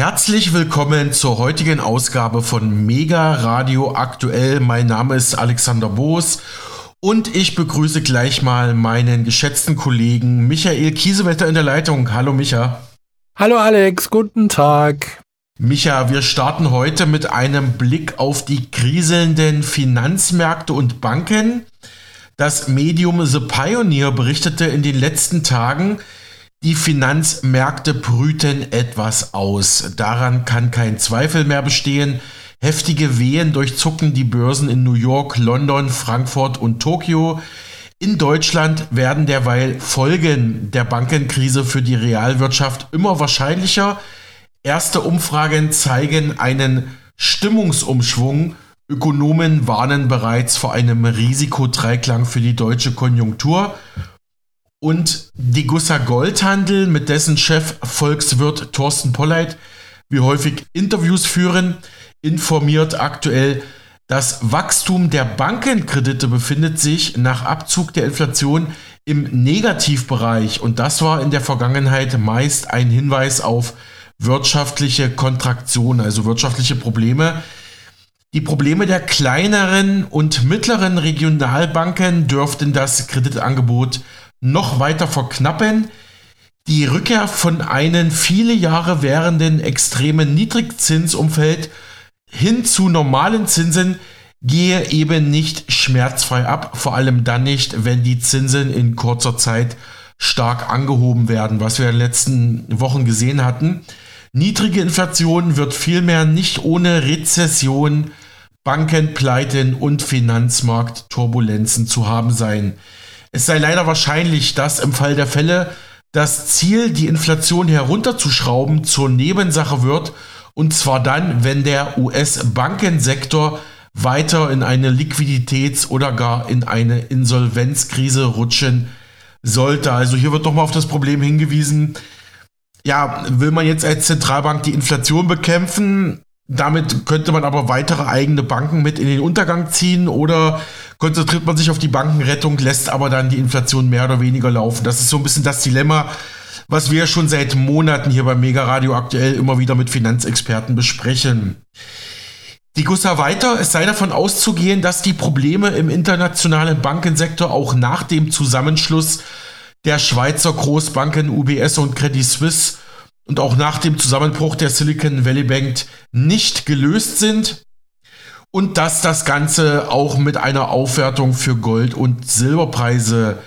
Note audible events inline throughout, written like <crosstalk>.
Herzlich willkommen zur heutigen Ausgabe von Mega Radio Aktuell. Mein Name ist Alexander Boos und ich begrüße gleich mal meinen geschätzten Kollegen Michael Kiesewetter in der Leitung. Hallo Micha. Hallo Alex, guten Tag. Micha, wir starten heute mit einem Blick auf die kriselnden Finanzmärkte und Banken. Das Medium The Pioneer berichtete in den letzten Tagen, die Finanzmärkte brüten etwas aus. Daran kann kein Zweifel mehr bestehen. Heftige Wehen durchzucken die Börsen in New York, London, Frankfurt und Tokio. In Deutschland werden derweil Folgen der Bankenkrise für die Realwirtschaft immer wahrscheinlicher. Erste Umfragen zeigen einen Stimmungsumschwung. Ökonomen warnen bereits vor einem Risikodreiklang für die deutsche Konjunktur. Und die Gussa Goldhandel, mit dessen Chef Volkswirt Thorsten Polleit wie häufig Interviews führen, informiert aktuell, das Wachstum der Bankenkredite befindet sich nach Abzug der Inflation im Negativbereich und das war in der Vergangenheit meist ein Hinweis auf wirtschaftliche Kontraktion, also wirtschaftliche Probleme. Die Probleme der kleineren und mittleren Regionalbanken dürften das Kreditangebot noch weiter verknappen. Die Rückkehr von einem viele Jahre währenden extremen Niedrigzinsumfeld hin zu normalen Zinsen gehe eben nicht schmerzfrei ab, vor allem dann nicht, wenn die Zinsen in kurzer Zeit stark angehoben werden, was wir in den letzten Wochen gesehen hatten. Niedrige Inflation wird vielmehr nicht ohne Rezession, Bankenpleiten und Finanzmarktturbulenzen zu haben sein. Es sei leider wahrscheinlich, dass im Fall der Fälle das Ziel, die Inflation herunterzuschrauben, zur Nebensache wird, und zwar dann, wenn der US-Bankensektor weiter in eine Liquiditäts- oder gar in eine Insolvenzkrise rutschen sollte. Also hier wird nochmal auf das Problem hingewiesen, ja, will man jetzt als Zentralbank die Inflation bekämpfen? Damit könnte man aber weitere eigene Banken mit in den Untergang ziehen oder konzentriert man sich auf die Bankenrettung, lässt aber dann die Inflation mehr oder weniger laufen. Das ist so ein bisschen das Dilemma, was wir schon seit Monaten hier beim Mega Radio aktuell immer wieder mit Finanzexperten besprechen. Die Gussa weiter, es sei davon auszugehen, dass die Probleme im internationalen Bankensektor auch nach dem Zusammenschluss der Schweizer Großbanken UBS und Credit Suisse und auch nach dem Zusammenbruch der Silicon Valley Bank nicht gelöst sind und dass das Ganze auch mit einer Aufwertung für Gold- und Silberpreise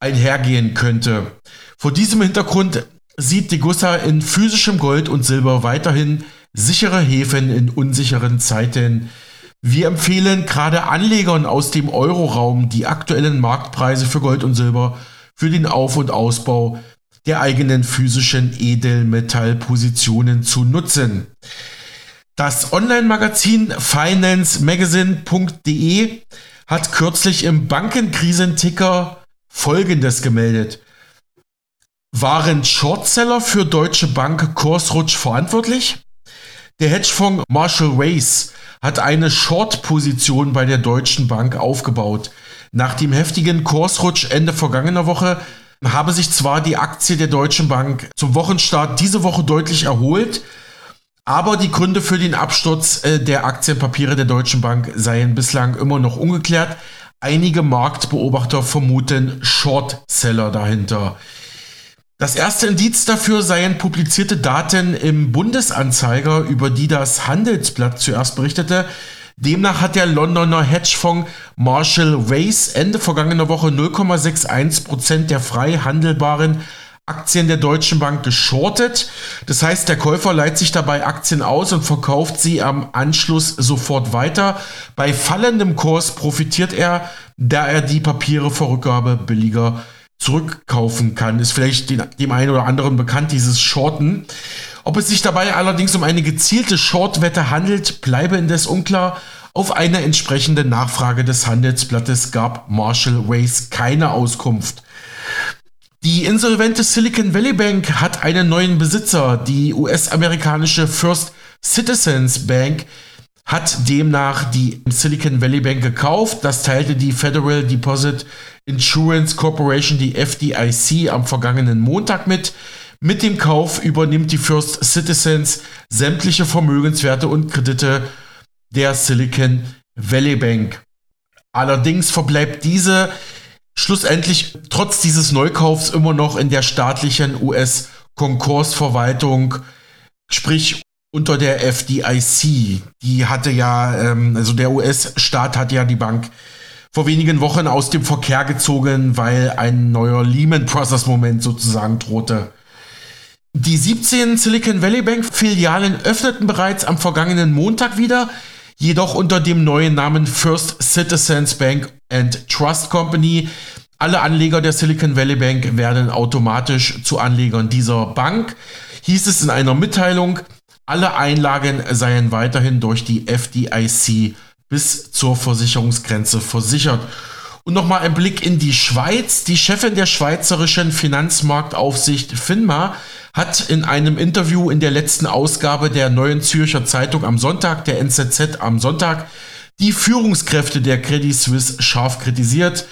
einhergehen könnte. Vor diesem Hintergrund sieht die Gussa in physischem Gold und Silber weiterhin sichere Häfen in unsicheren Zeiten. Wir empfehlen gerade Anlegern aus dem Euroraum die aktuellen Marktpreise für Gold und Silber für den Auf- und Ausbau der eigenen physischen Edelmetallpositionen zu nutzen. Das Online-Magazin financemagazine.de hat kürzlich im Bankenkrisenticker Folgendes gemeldet. Waren Shortseller für Deutsche Bank Kursrutsch verantwortlich? Der Hedgefonds Marshall Wace hat eine Short-Position bei der Deutschen Bank aufgebaut. Nach dem heftigen Kursrutsch Ende vergangener Woche habe sich zwar die Aktie der Deutschen Bank zum Wochenstart diese Woche deutlich erholt, aber die Gründe für den Absturz äh, der Aktienpapiere der Deutschen Bank seien bislang immer noch ungeklärt. Einige Marktbeobachter vermuten Shortseller dahinter. Das erste Indiz dafür seien publizierte Daten im Bundesanzeiger, über die das Handelsblatt zuerst berichtete. Demnach hat der Londoner Hedgefonds Marshall Wace Ende vergangener Woche 0,61% der frei handelbaren Aktien der Deutschen Bank geschortet. Das heißt, der Käufer leiht sich dabei Aktien aus und verkauft sie am Anschluss sofort weiter. Bei fallendem Kurs profitiert er, da er die Papiere vor Rückgabe billiger zurückkaufen kann. Ist vielleicht dem einen oder anderen bekannt, dieses Shorten. Ob es sich dabei allerdings um eine gezielte Shortwette handelt, bleibe indes unklar. Auf eine entsprechende Nachfrage des Handelsblattes gab Marshall Wace keine Auskunft. Die insolvente Silicon Valley Bank hat einen neuen Besitzer. Die US-amerikanische First Citizens Bank hat demnach die Silicon Valley Bank gekauft. Das teilte die Federal Deposit Insurance Corporation, die FDIC, am vergangenen Montag mit. Mit dem Kauf übernimmt die First Citizens sämtliche Vermögenswerte und Kredite der Silicon Valley Bank. Allerdings verbleibt diese schlussendlich trotz dieses Neukaufs immer noch in der staatlichen US-Konkursverwaltung, sprich unter der FDIC. Die hatte ja, ähm, also der US-Staat hat ja die Bank vor wenigen Wochen aus dem Verkehr gezogen, weil ein neuer Lehman Brothers Moment sozusagen drohte. Die 17 Silicon Valley Bank Filialen öffneten bereits am vergangenen Montag wieder, jedoch unter dem neuen Namen First Citizens Bank and Trust Company. Alle Anleger der Silicon Valley Bank werden automatisch zu Anlegern dieser Bank, hieß es in einer Mitteilung. Alle Einlagen seien weiterhin durch die FDIC bis zur Versicherungsgrenze versichert. Und nochmal ein Blick in die Schweiz. Die Chefin der schweizerischen Finanzmarktaufsicht FINMA hat in einem Interview in der letzten Ausgabe der Neuen Zürcher Zeitung am Sonntag, der NZZ am Sonntag, die Führungskräfte der Credit Suisse scharf kritisiert.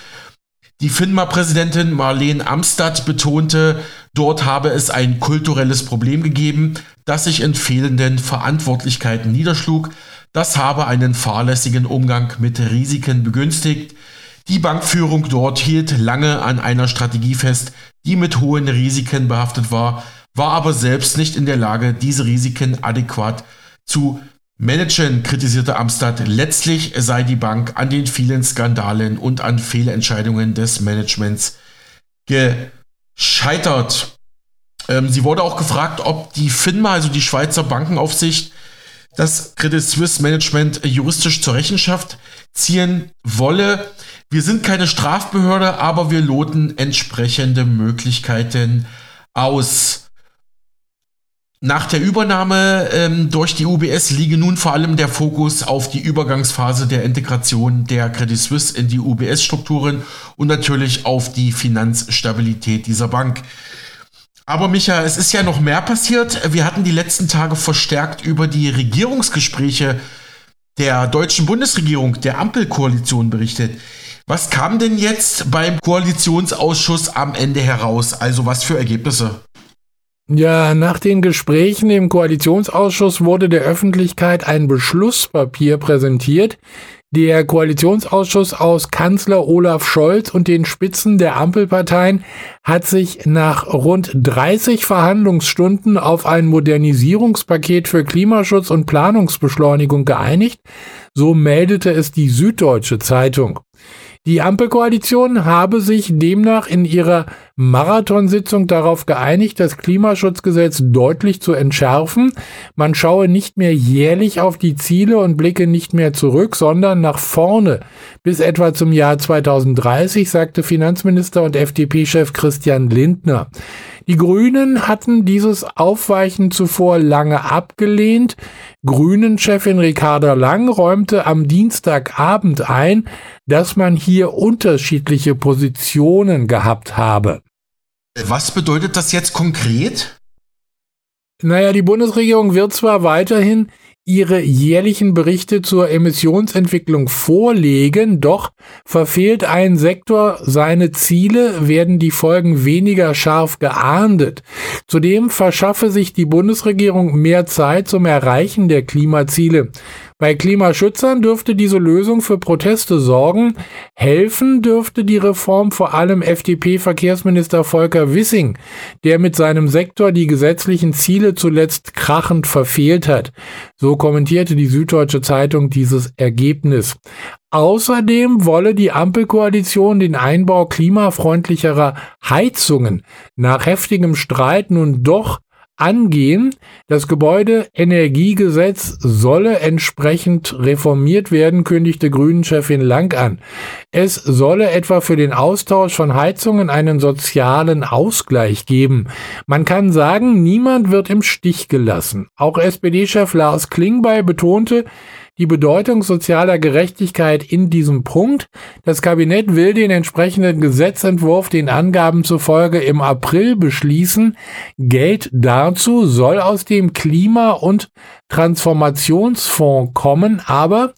Die FINMA-Präsidentin Marlene Amstadt betonte, dort habe es ein kulturelles Problem gegeben, das sich in fehlenden Verantwortlichkeiten niederschlug. Das habe einen fahrlässigen Umgang mit Risiken begünstigt. Die Bankführung dort hielt lange an einer Strategie fest, die mit hohen Risiken behaftet war, war aber selbst nicht in der Lage, diese Risiken adäquat zu managen, kritisierte Amstadt. Letztlich sei die Bank an den vielen Skandalen und an Fehlentscheidungen des Managements gescheitert. Ähm, sie wurde auch gefragt, ob die FINMA, also die Schweizer Bankenaufsicht, das Credit Suisse Management juristisch zur Rechenschaft ziehen wolle. Wir sind keine Strafbehörde, aber wir loten entsprechende Möglichkeiten aus. Nach der Übernahme ähm, durch die UBS liege nun vor allem der Fokus auf die Übergangsphase der Integration der Credit Suisse in die UBS-Strukturen und natürlich auf die Finanzstabilität dieser Bank. Aber Micha, es ist ja noch mehr passiert. Wir hatten die letzten Tage verstärkt über die Regierungsgespräche der deutschen Bundesregierung, der Ampelkoalition berichtet. Was kam denn jetzt beim Koalitionsausschuss am Ende heraus? Also was für Ergebnisse? Ja, nach den Gesprächen im Koalitionsausschuss wurde der Öffentlichkeit ein Beschlusspapier präsentiert. Der Koalitionsausschuss aus Kanzler Olaf Scholz und den Spitzen der Ampelparteien hat sich nach rund 30 Verhandlungsstunden auf ein Modernisierungspaket für Klimaschutz und Planungsbeschleunigung geeinigt. So meldete es die Süddeutsche Zeitung. Die Ampelkoalition habe sich demnach in ihrer Marathonsitzung darauf geeinigt, das Klimaschutzgesetz deutlich zu entschärfen. Man schaue nicht mehr jährlich auf die Ziele und blicke nicht mehr zurück, sondern nach vorne. Bis etwa zum Jahr 2030, sagte Finanzminister und FDP-Chef Christian Lindner. Die Grünen hatten dieses Aufweichen zuvor lange abgelehnt. Grünen-Chefin Ricarda Lang räumte am Dienstagabend ein, dass man hier unterschiedliche Positionen gehabt habe. Was bedeutet das jetzt konkret? Naja, die Bundesregierung wird zwar weiterhin ihre jährlichen Berichte zur Emissionsentwicklung vorlegen, doch verfehlt ein Sektor seine Ziele, werden die Folgen weniger scharf geahndet. Zudem verschaffe sich die Bundesregierung mehr Zeit zum Erreichen der Klimaziele. Bei Klimaschützern dürfte diese Lösung für Proteste sorgen. Helfen dürfte die Reform vor allem FDP-Verkehrsminister Volker Wissing, der mit seinem Sektor die gesetzlichen Ziele zuletzt krachend verfehlt hat. So kommentierte die Süddeutsche Zeitung dieses Ergebnis. Außerdem wolle die Ampelkoalition den Einbau klimafreundlicherer Heizungen nach heftigem Streit nun doch angehen. Das Gebäudeenergiegesetz solle entsprechend reformiert werden, kündigte Grünen-Chefin Lang an. Es solle etwa für den Austausch von Heizungen einen sozialen Ausgleich geben. Man kann sagen, niemand wird im Stich gelassen. Auch SPD-Chef Lars Klingbeil betonte, die Bedeutung sozialer Gerechtigkeit in diesem Punkt. Das Kabinett will den entsprechenden Gesetzentwurf den Angaben zufolge im April beschließen. Geld dazu soll aus dem Klima- und Transformationsfonds kommen, aber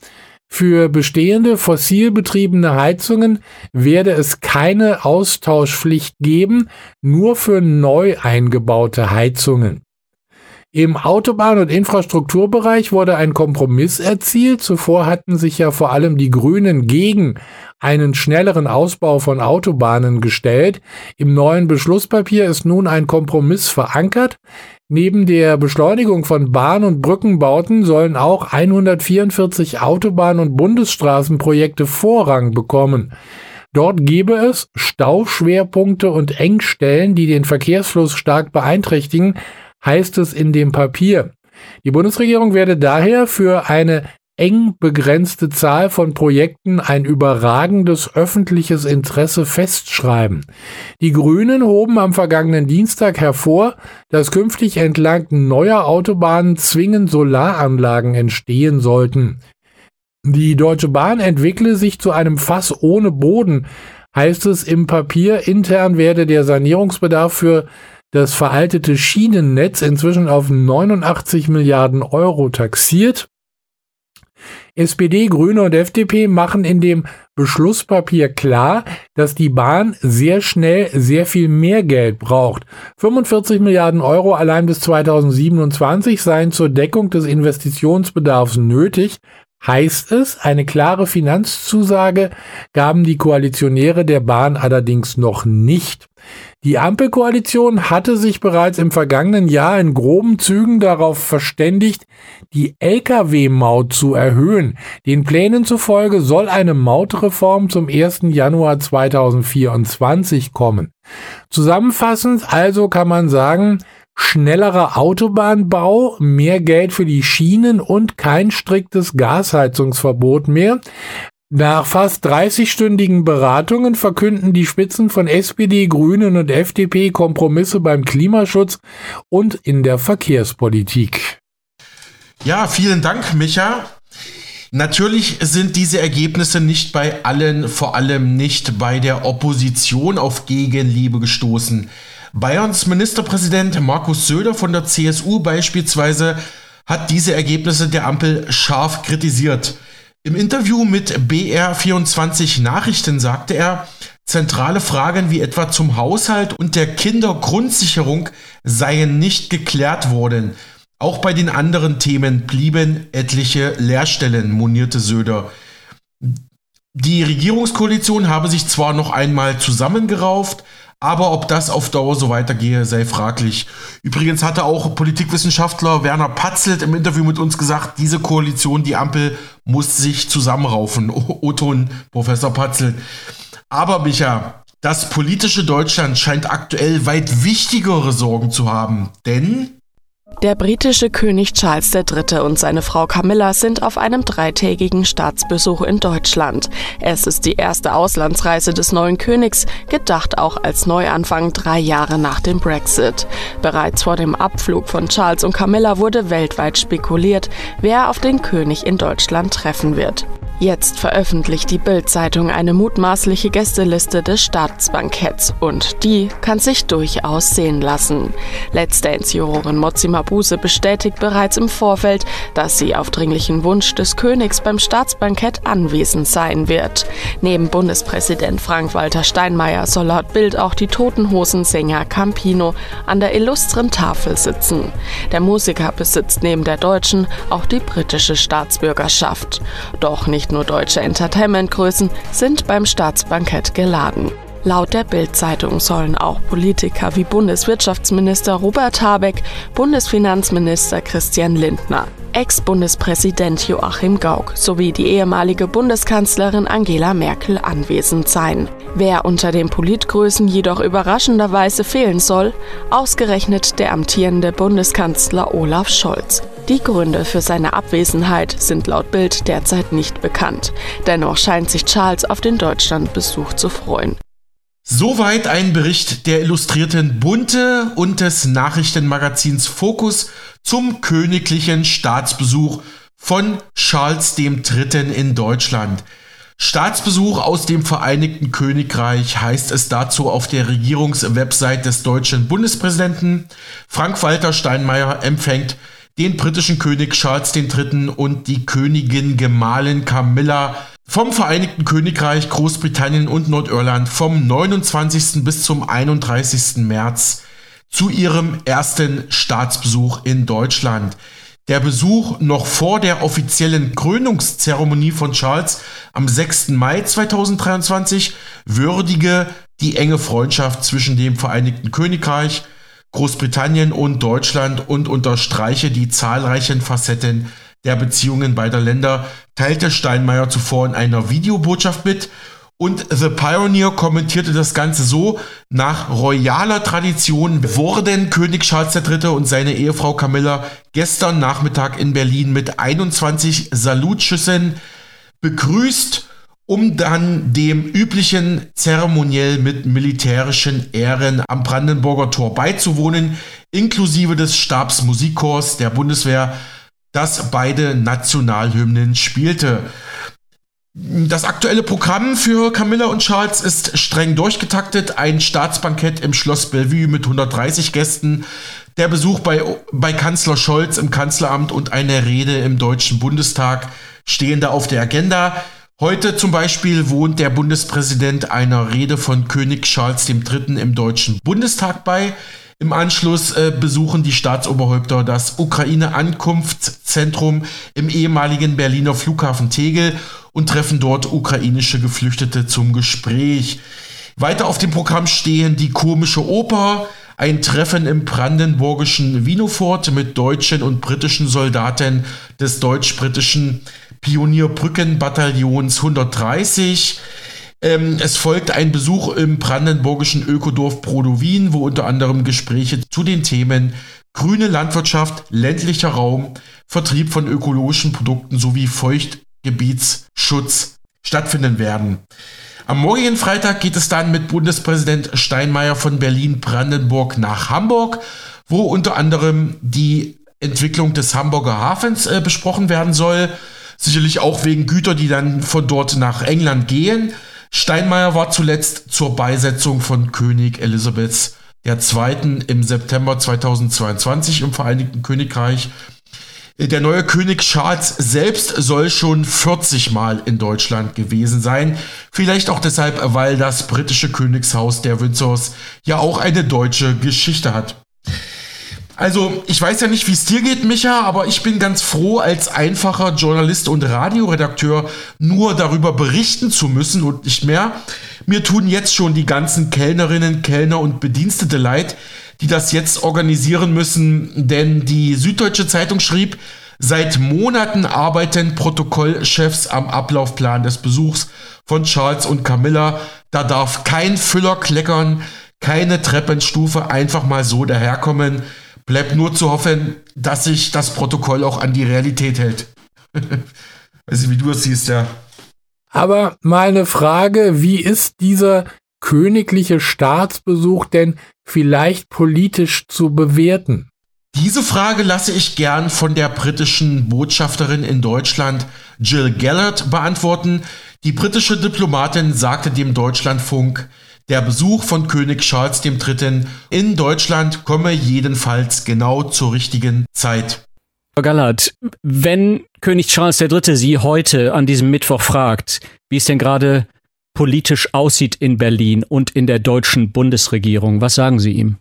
Für bestehende fossilbetriebene Heizungen werde es keine Austauschpflicht geben, nur für neu eingebaute Heizungen. Im Autobahn- und Infrastrukturbereich wurde ein Kompromiss erzielt. Zuvor hatten sich ja vor allem die Grünen gegen einen schnelleren Ausbau von Autobahnen gestellt. Im neuen Beschlusspapier ist nun ein Kompromiss verankert. Neben der Beschleunigung von Bahn- und Brückenbauten sollen auch 144 Autobahn- und Bundesstraßenprojekte Vorrang bekommen. Dort gebe es Stauschwerpunkte und Engstellen, die den Verkehrsfluss stark beeinträchtigen, heißt es in dem Papier. Die Bundesregierung werde daher für eine eng begrenzte Zahl von Projekten ein überragendes öffentliches Interesse festschreiben. Die Grünen hoben am vergangenen Dienstag hervor, dass künftig entlang neuer Autobahnen zwingend Solaranlagen entstehen sollten. Die Deutsche Bahn entwickle sich zu einem Fass ohne Boden, heißt es im Papier. Intern werde der Sanierungsbedarf für das veraltete Schienennetz inzwischen auf 89 Milliarden Euro taxiert. SPD, Grüne und FDP machen in dem Beschlusspapier klar, dass die Bahn sehr schnell sehr viel mehr Geld braucht. 45 Milliarden Euro allein bis 2027 seien zur Deckung des Investitionsbedarfs nötig. Heißt es, eine klare Finanzzusage gaben die Koalitionäre der Bahn allerdings noch nicht. Die Ampelkoalition hatte sich bereits im vergangenen Jahr in groben Zügen darauf verständigt, die Lkw-Maut zu erhöhen. Den Plänen zufolge soll eine Mautreform zum 1. Januar 2024 kommen. Zusammenfassend also kann man sagen, schnellerer Autobahnbau, mehr Geld für die Schienen und kein striktes Gasheizungsverbot mehr. Nach fast 30-stündigen Beratungen verkünden die Spitzen von SPD, Grünen und FDP Kompromisse beim Klimaschutz und in der Verkehrspolitik. Ja, vielen Dank, Micha. Natürlich sind diese Ergebnisse nicht bei allen, vor allem nicht bei der Opposition auf Gegenliebe gestoßen. Bayerns Ministerpräsident Markus Söder von der CSU beispielsweise hat diese Ergebnisse der Ampel scharf kritisiert. Im Interview mit BR24 Nachrichten sagte er, zentrale Fragen wie etwa zum Haushalt und der Kindergrundsicherung seien nicht geklärt worden. Auch bei den anderen Themen blieben etliche Leerstellen, monierte Söder. Die Regierungskoalition habe sich zwar noch einmal zusammengerauft, aber ob das auf Dauer so weitergehe, sei fraglich. Übrigens hatte auch Politikwissenschaftler Werner Patzelt im Interview mit uns gesagt, diese Koalition, die Ampel, muss sich zusammenraufen. <laughs> Oton, Professor Patzelt. Aber Micha, das politische Deutschland scheint aktuell weit wichtigere Sorgen zu haben. Denn der britische König Charles III. und seine Frau Camilla sind auf einem dreitägigen Staatsbesuch in Deutschland. Es ist die erste Auslandsreise des neuen Königs, gedacht auch als Neuanfang drei Jahre nach dem Brexit. Bereits vor dem Abflug von Charles und Camilla wurde weltweit spekuliert, wer auf den König in Deutschland treffen wird. Jetzt veröffentlicht die Bild-Zeitung eine mutmaßliche Gästeliste des Staatsbanketts und die kann sich durchaus sehen lassen. Let's Dance-Jurorin Mozzi Mabuse bestätigt bereits im Vorfeld, dass sie auf dringlichen Wunsch des Königs beim Staatsbankett anwesend sein wird. Neben Bundespräsident Frank-Walter Steinmeier soll laut Bild auch die Totenhosensänger Campino an der illustren Tafel sitzen. Der Musiker besitzt neben der deutschen auch die britische Staatsbürgerschaft. Doch nicht nur deutsche Entertainmentgrößen sind beim Staatsbankett geladen. Laut der Bild-Zeitung sollen auch Politiker wie Bundeswirtschaftsminister Robert Habeck, Bundesfinanzminister Christian Lindner, Ex-Bundespräsident Joachim Gauck sowie die ehemalige Bundeskanzlerin Angela Merkel anwesend sein. Wer unter den Politgrößen jedoch überraschenderweise fehlen soll, ausgerechnet der amtierende Bundeskanzler Olaf Scholz. Die Gründe für seine Abwesenheit sind laut Bild derzeit nicht bekannt. Dennoch scheint sich Charles auf den Deutschlandbesuch zu freuen. Soweit ein Bericht der Illustrierten Bunte und des Nachrichtenmagazins Fokus zum königlichen Staatsbesuch von Charles III. in Deutschland. Staatsbesuch aus dem Vereinigten Königreich heißt es dazu auf der Regierungswebsite des deutschen Bundespräsidenten. Frank-Walter Steinmeier empfängt den britischen König Charles III. und die Königin Gemahlin Camilla vom Vereinigten Königreich, Großbritannien und Nordirland vom 29. bis zum 31. März zu ihrem ersten Staatsbesuch in Deutschland. Der Besuch noch vor der offiziellen Krönungszeremonie von Charles am 6. Mai 2023 würdige die enge Freundschaft zwischen dem Vereinigten Königreich, Großbritannien und Deutschland und unterstreiche die zahlreichen Facetten der Beziehungen beider Länder, teilte Steinmeier zuvor in einer Videobotschaft mit und The Pioneer kommentierte das Ganze so, nach royaler Tradition wurden König Charles III. und seine Ehefrau Camilla gestern Nachmittag in Berlin mit 21 Salutschüssen begrüßt, um dann dem üblichen zeremoniell mit militärischen Ehren am Brandenburger Tor beizuwohnen, inklusive des Stabsmusikchors der Bundeswehr, das beide Nationalhymnen spielte. Das aktuelle Programm für Camilla und Charles ist streng durchgetaktet. Ein Staatsbankett im Schloss Bellevue mit 130 Gästen, der Besuch bei, bei Kanzler Scholz im Kanzleramt und eine Rede im Deutschen Bundestag stehen da auf der Agenda. Heute zum Beispiel wohnt der Bundespräsident einer Rede von König Charles III. im Deutschen Bundestag bei. Im Anschluss äh, besuchen die Staatsoberhäupter das Ukraine-Ankunftszentrum im ehemaligen Berliner Flughafen Tegel und treffen dort ukrainische Geflüchtete zum Gespräch. Weiter auf dem Programm stehen die komische Oper, ein Treffen im brandenburgischen Wienofort mit deutschen und britischen Soldaten des deutsch-britischen Pionierbrückenbataillons 130, ähm, es folgt ein Besuch im brandenburgischen Ökodorf Brodowin, wo unter anderem Gespräche zu den Themen grüne Landwirtschaft, ländlicher Raum, Vertrieb von ökologischen Produkten sowie Feuchtgebietsschutz stattfinden werden. Am morgigen Freitag geht es dann mit Bundespräsident Steinmeier von Berlin-Brandenburg nach Hamburg, wo unter anderem die Entwicklung des Hamburger Hafens äh, besprochen werden soll. Sicherlich auch wegen Güter, die dann von dort nach England gehen. Steinmeier war zuletzt zur Beisetzung von König Elisabeth II. im September 2022 im Vereinigten Königreich. Der neue König Charles selbst soll schon 40 Mal in Deutschland gewesen sein. Vielleicht auch deshalb, weil das britische Königshaus der Windsors ja auch eine deutsche Geschichte hat. Also, ich weiß ja nicht, wie es dir geht, Micha, aber ich bin ganz froh, als einfacher Journalist und Radioredakteur nur darüber berichten zu müssen und nicht mehr. Mir tun jetzt schon die ganzen Kellnerinnen, Kellner und Bedienstete leid, die das jetzt organisieren müssen, denn die Süddeutsche Zeitung schrieb, seit Monaten arbeiten Protokollchefs am Ablaufplan des Besuchs von Charles und Camilla. Da darf kein Füller kleckern, keine Treppenstufe einfach mal so daherkommen. Bleibt nur zu hoffen, dass sich das Protokoll auch an die Realität hält. <laughs> Weiß nicht, wie du es siehst, ja. Aber mal eine Frage, wie ist dieser königliche Staatsbesuch denn vielleicht politisch zu bewerten? Diese Frage lasse ich gern von der britischen Botschafterin in Deutschland Jill Gellert beantworten. Die britische Diplomatin sagte dem Deutschlandfunk, der Besuch von König Charles III. in Deutschland komme jedenfalls genau zur richtigen Zeit. Frau Gallert, wenn König Charles III. Sie heute an diesem Mittwoch fragt, wie es denn gerade politisch aussieht in Berlin und in der deutschen Bundesregierung, was sagen Sie ihm?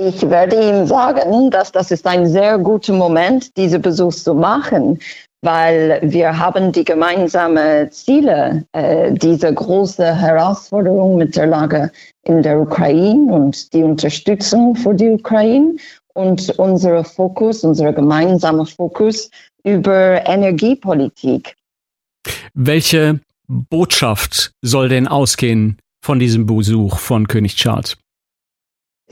Ich werde ihm sagen, dass das ist ein sehr guter Moment, diese Besuch zu machen, weil wir haben die gemeinsamen Ziele, äh, diese große Herausforderung mit der Lage in der Ukraine und die Unterstützung für die Ukraine und unser Fokus, unser gemeinsamer Fokus über Energiepolitik. Welche Botschaft soll denn ausgehen von diesem Besuch von König Charles?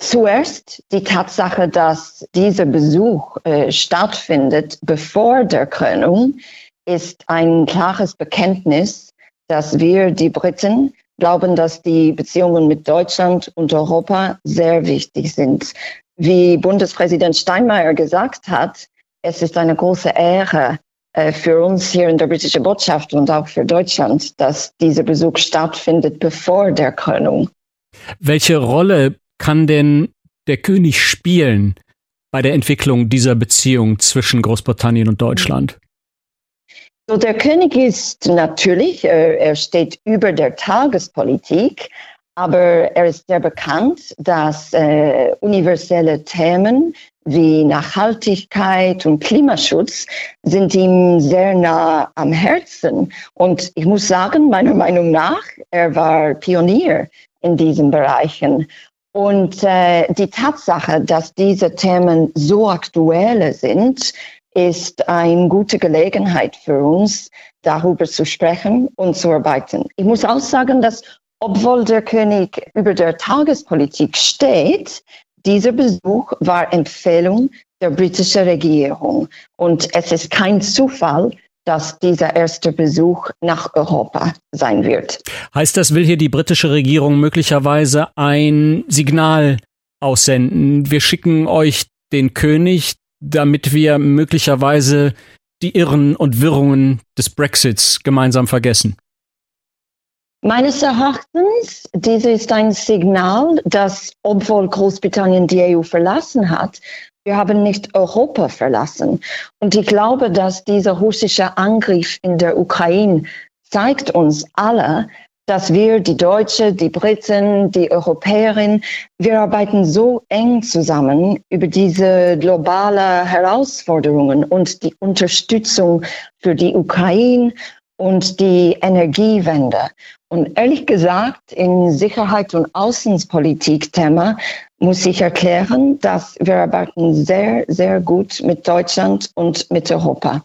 Zuerst die Tatsache, dass dieser Besuch äh, stattfindet bevor der Krönung, ist ein klares Bekenntnis, dass wir, die Briten, glauben, dass die Beziehungen mit Deutschland und Europa sehr wichtig sind. Wie Bundespräsident Steinmeier gesagt hat, es ist eine große Ehre äh, für uns hier in der britischen Botschaft und auch für Deutschland, dass dieser Besuch stattfindet bevor der Krönung. Welche Rolle kann denn der König spielen bei der Entwicklung dieser Beziehung zwischen Großbritannien und Deutschland? So, der König ist natürlich, er, er steht über der Tagespolitik, aber er ist sehr bekannt, dass äh, universelle Themen wie Nachhaltigkeit und Klimaschutz sind ihm sehr nah am Herzen. Und ich muss sagen, meiner Meinung nach, er war Pionier in diesen Bereichen. Und äh, die Tatsache, dass diese Themen so aktuell sind, ist eine gute Gelegenheit für uns, darüber zu sprechen und zu arbeiten. Ich muss auch sagen, dass obwohl der König über der Tagespolitik steht, dieser Besuch war Empfehlung der britischen Regierung. Und es ist kein Zufall, dass dieser erste Besuch nach Europa sein wird. Heißt das, will hier die britische Regierung möglicherweise ein Signal aussenden? Wir schicken euch den König, damit wir möglicherweise die Irren und Wirrungen des Brexits gemeinsam vergessen? Meines Erachtens, dies ist ein Signal, dass obwohl Großbritannien die EU verlassen hat, wir haben nicht Europa verlassen. Und ich glaube, dass dieser russische Angriff in der Ukraine zeigt uns alle, dass wir, die Deutsche, die Briten, die Europäerin, wir arbeiten so eng zusammen über diese globale Herausforderungen und die Unterstützung für die Ukraine und die Energiewende. Und ehrlich gesagt, in Sicherheit und Außenpolitik-Thema muss ich erklären, dass wir arbeiten sehr, sehr gut mit Deutschland und mit Europa.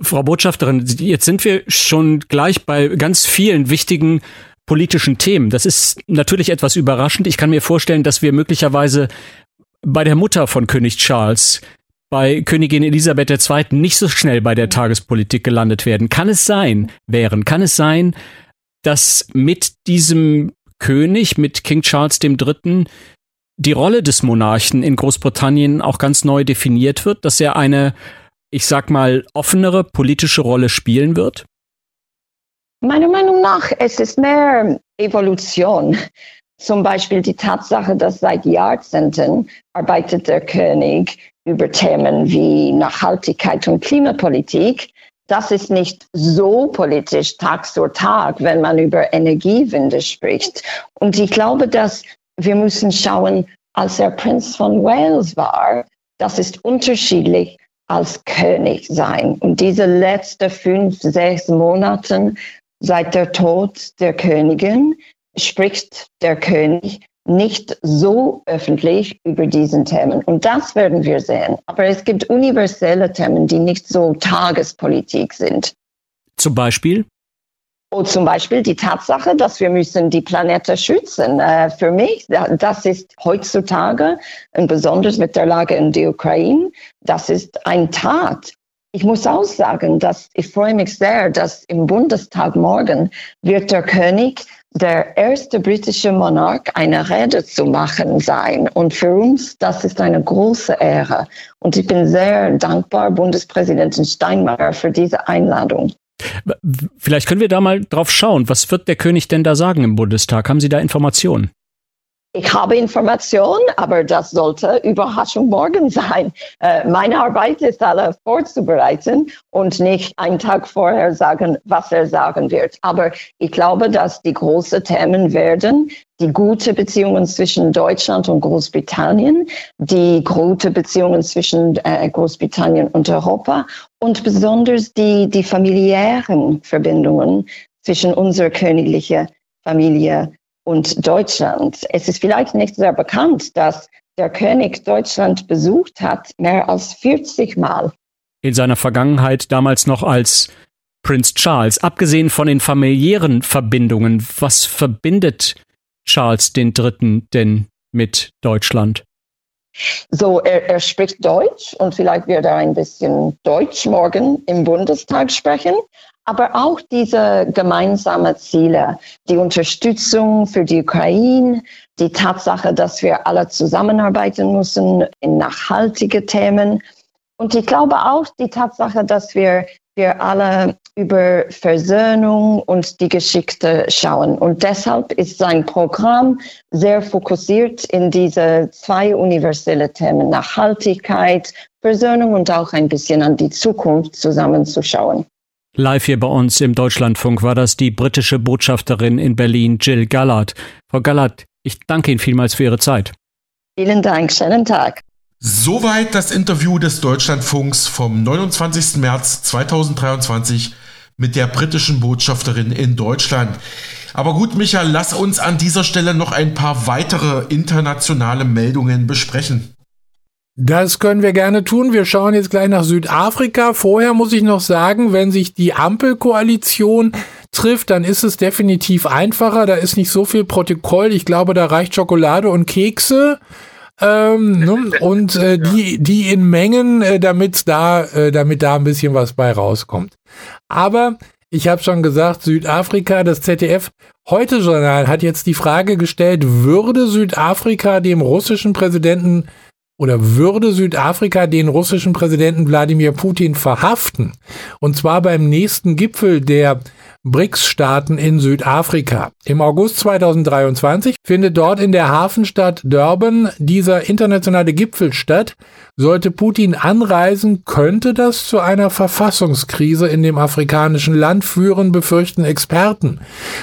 Frau Botschafterin, jetzt sind wir schon gleich bei ganz vielen wichtigen politischen Themen. Das ist natürlich etwas überraschend. Ich kann mir vorstellen, dass wir möglicherweise bei der Mutter von König Charles, bei Königin Elisabeth II. nicht so schnell bei der Tagespolitik gelandet werden. Kann es sein, wären, kann es sein, dass mit diesem König, mit King Charles III., die Rolle des Monarchen in Großbritannien auch ganz neu definiert wird, dass er eine, ich sag mal, offenere politische Rolle spielen wird? Meiner Meinung nach, es ist mehr Evolution. Zum Beispiel die Tatsache, dass seit Jahrzehnten arbeitet der König über Themen wie Nachhaltigkeit und Klimapolitik. Das ist nicht so politisch Tag für Tag, wenn man über Energiewende spricht. Und ich glaube, dass wir müssen schauen, als er Prinz von Wales war, das ist unterschiedlich als König sein. Und diese letzten fünf, sechs Monate seit der Tod der Königin spricht der König nicht so öffentlich über diesen Themen. Und das werden wir sehen. Aber es gibt universelle Themen, die nicht so Tagespolitik sind. Zum Beispiel? Und zum Beispiel die Tatsache, dass wir müssen die Planete schützen. Äh, für mich, das ist heutzutage, und besonders mit der Lage in der Ukraine, das ist ein Tat. Ich muss auch sagen, dass ich freue mich sehr, dass im Bundestag morgen wird der König der erste britische Monarch eine Rede zu machen sein. Und für uns, das ist eine große Ehre. Und ich bin sehr dankbar, Bundespräsidentin Steinmeier, für diese Einladung. Vielleicht können wir da mal drauf schauen. Was wird der König denn da sagen im Bundestag? Haben Sie da Informationen? Ich habe Informationen, aber das sollte Überraschung morgen <laughs> sein. Äh, meine Arbeit ist, alle vorzubereiten und nicht einen Tag vorher sagen, was er sagen wird. Aber ich glaube, dass die großen Themen werden die gute Beziehungen zwischen Deutschland und Großbritannien, die gute Beziehungen zwischen äh, Großbritannien und Europa und besonders die, die familiären Verbindungen zwischen unserer königlichen Familie und Deutschland. Es ist vielleicht nicht sehr bekannt, dass der König Deutschland besucht hat, mehr als 40 Mal. In seiner Vergangenheit damals noch als Prinz Charles. Abgesehen von den familiären Verbindungen, was verbindet Charles III. denn mit Deutschland? So, er, er spricht Deutsch und vielleicht wird er ein bisschen Deutsch morgen im Bundestag sprechen, aber auch diese gemeinsamen Ziele, die Unterstützung für die Ukraine, die Tatsache, dass wir alle zusammenarbeiten müssen in nachhaltige Themen. Und ich glaube auch die Tatsache, dass wir wir alle über Versöhnung und die Geschichte schauen. Und deshalb ist sein Programm sehr fokussiert in diese zwei universelle Themen, Nachhaltigkeit, Versöhnung und auch ein bisschen an die Zukunft zusammenzuschauen. Live hier bei uns im Deutschlandfunk war das die britische Botschafterin in Berlin, Jill Gallard. Frau Gallard, ich danke Ihnen vielmals für Ihre Zeit. Vielen Dank, schönen Tag. Soweit das Interview des Deutschlandfunks vom 29. März 2023 mit der britischen Botschafterin in Deutschland. Aber gut, Micha, lass uns an dieser Stelle noch ein paar weitere internationale Meldungen besprechen. Das können wir gerne tun. Wir schauen jetzt gleich nach Südafrika. Vorher muss ich noch sagen, wenn sich die Ampelkoalition trifft, dann ist es definitiv einfacher. Da ist nicht so viel Protokoll. Ich glaube, da reicht Schokolade und Kekse. Ähm, ne? Und äh, <laughs> die, die in Mengen, äh, damit da, äh, damit da ein bisschen was bei rauskommt. Aber ich habe schon gesagt, Südafrika, das ZDF heute Journal hat jetzt die Frage gestellt, würde Südafrika dem russischen Präsidenten oder würde Südafrika den russischen Präsidenten Wladimir Putin verhaften? Und zwar beim nächsten Gipfel der BRICS-Staaten in Südafrika. Im August 2023 findet dort in der Hafenstadt Durban dieser internationale Gipfel statt. Sollte Putin anreisen, könnte das zu einer Verfassungskrise in dem afrikanischen Land führen, befürchten Experten.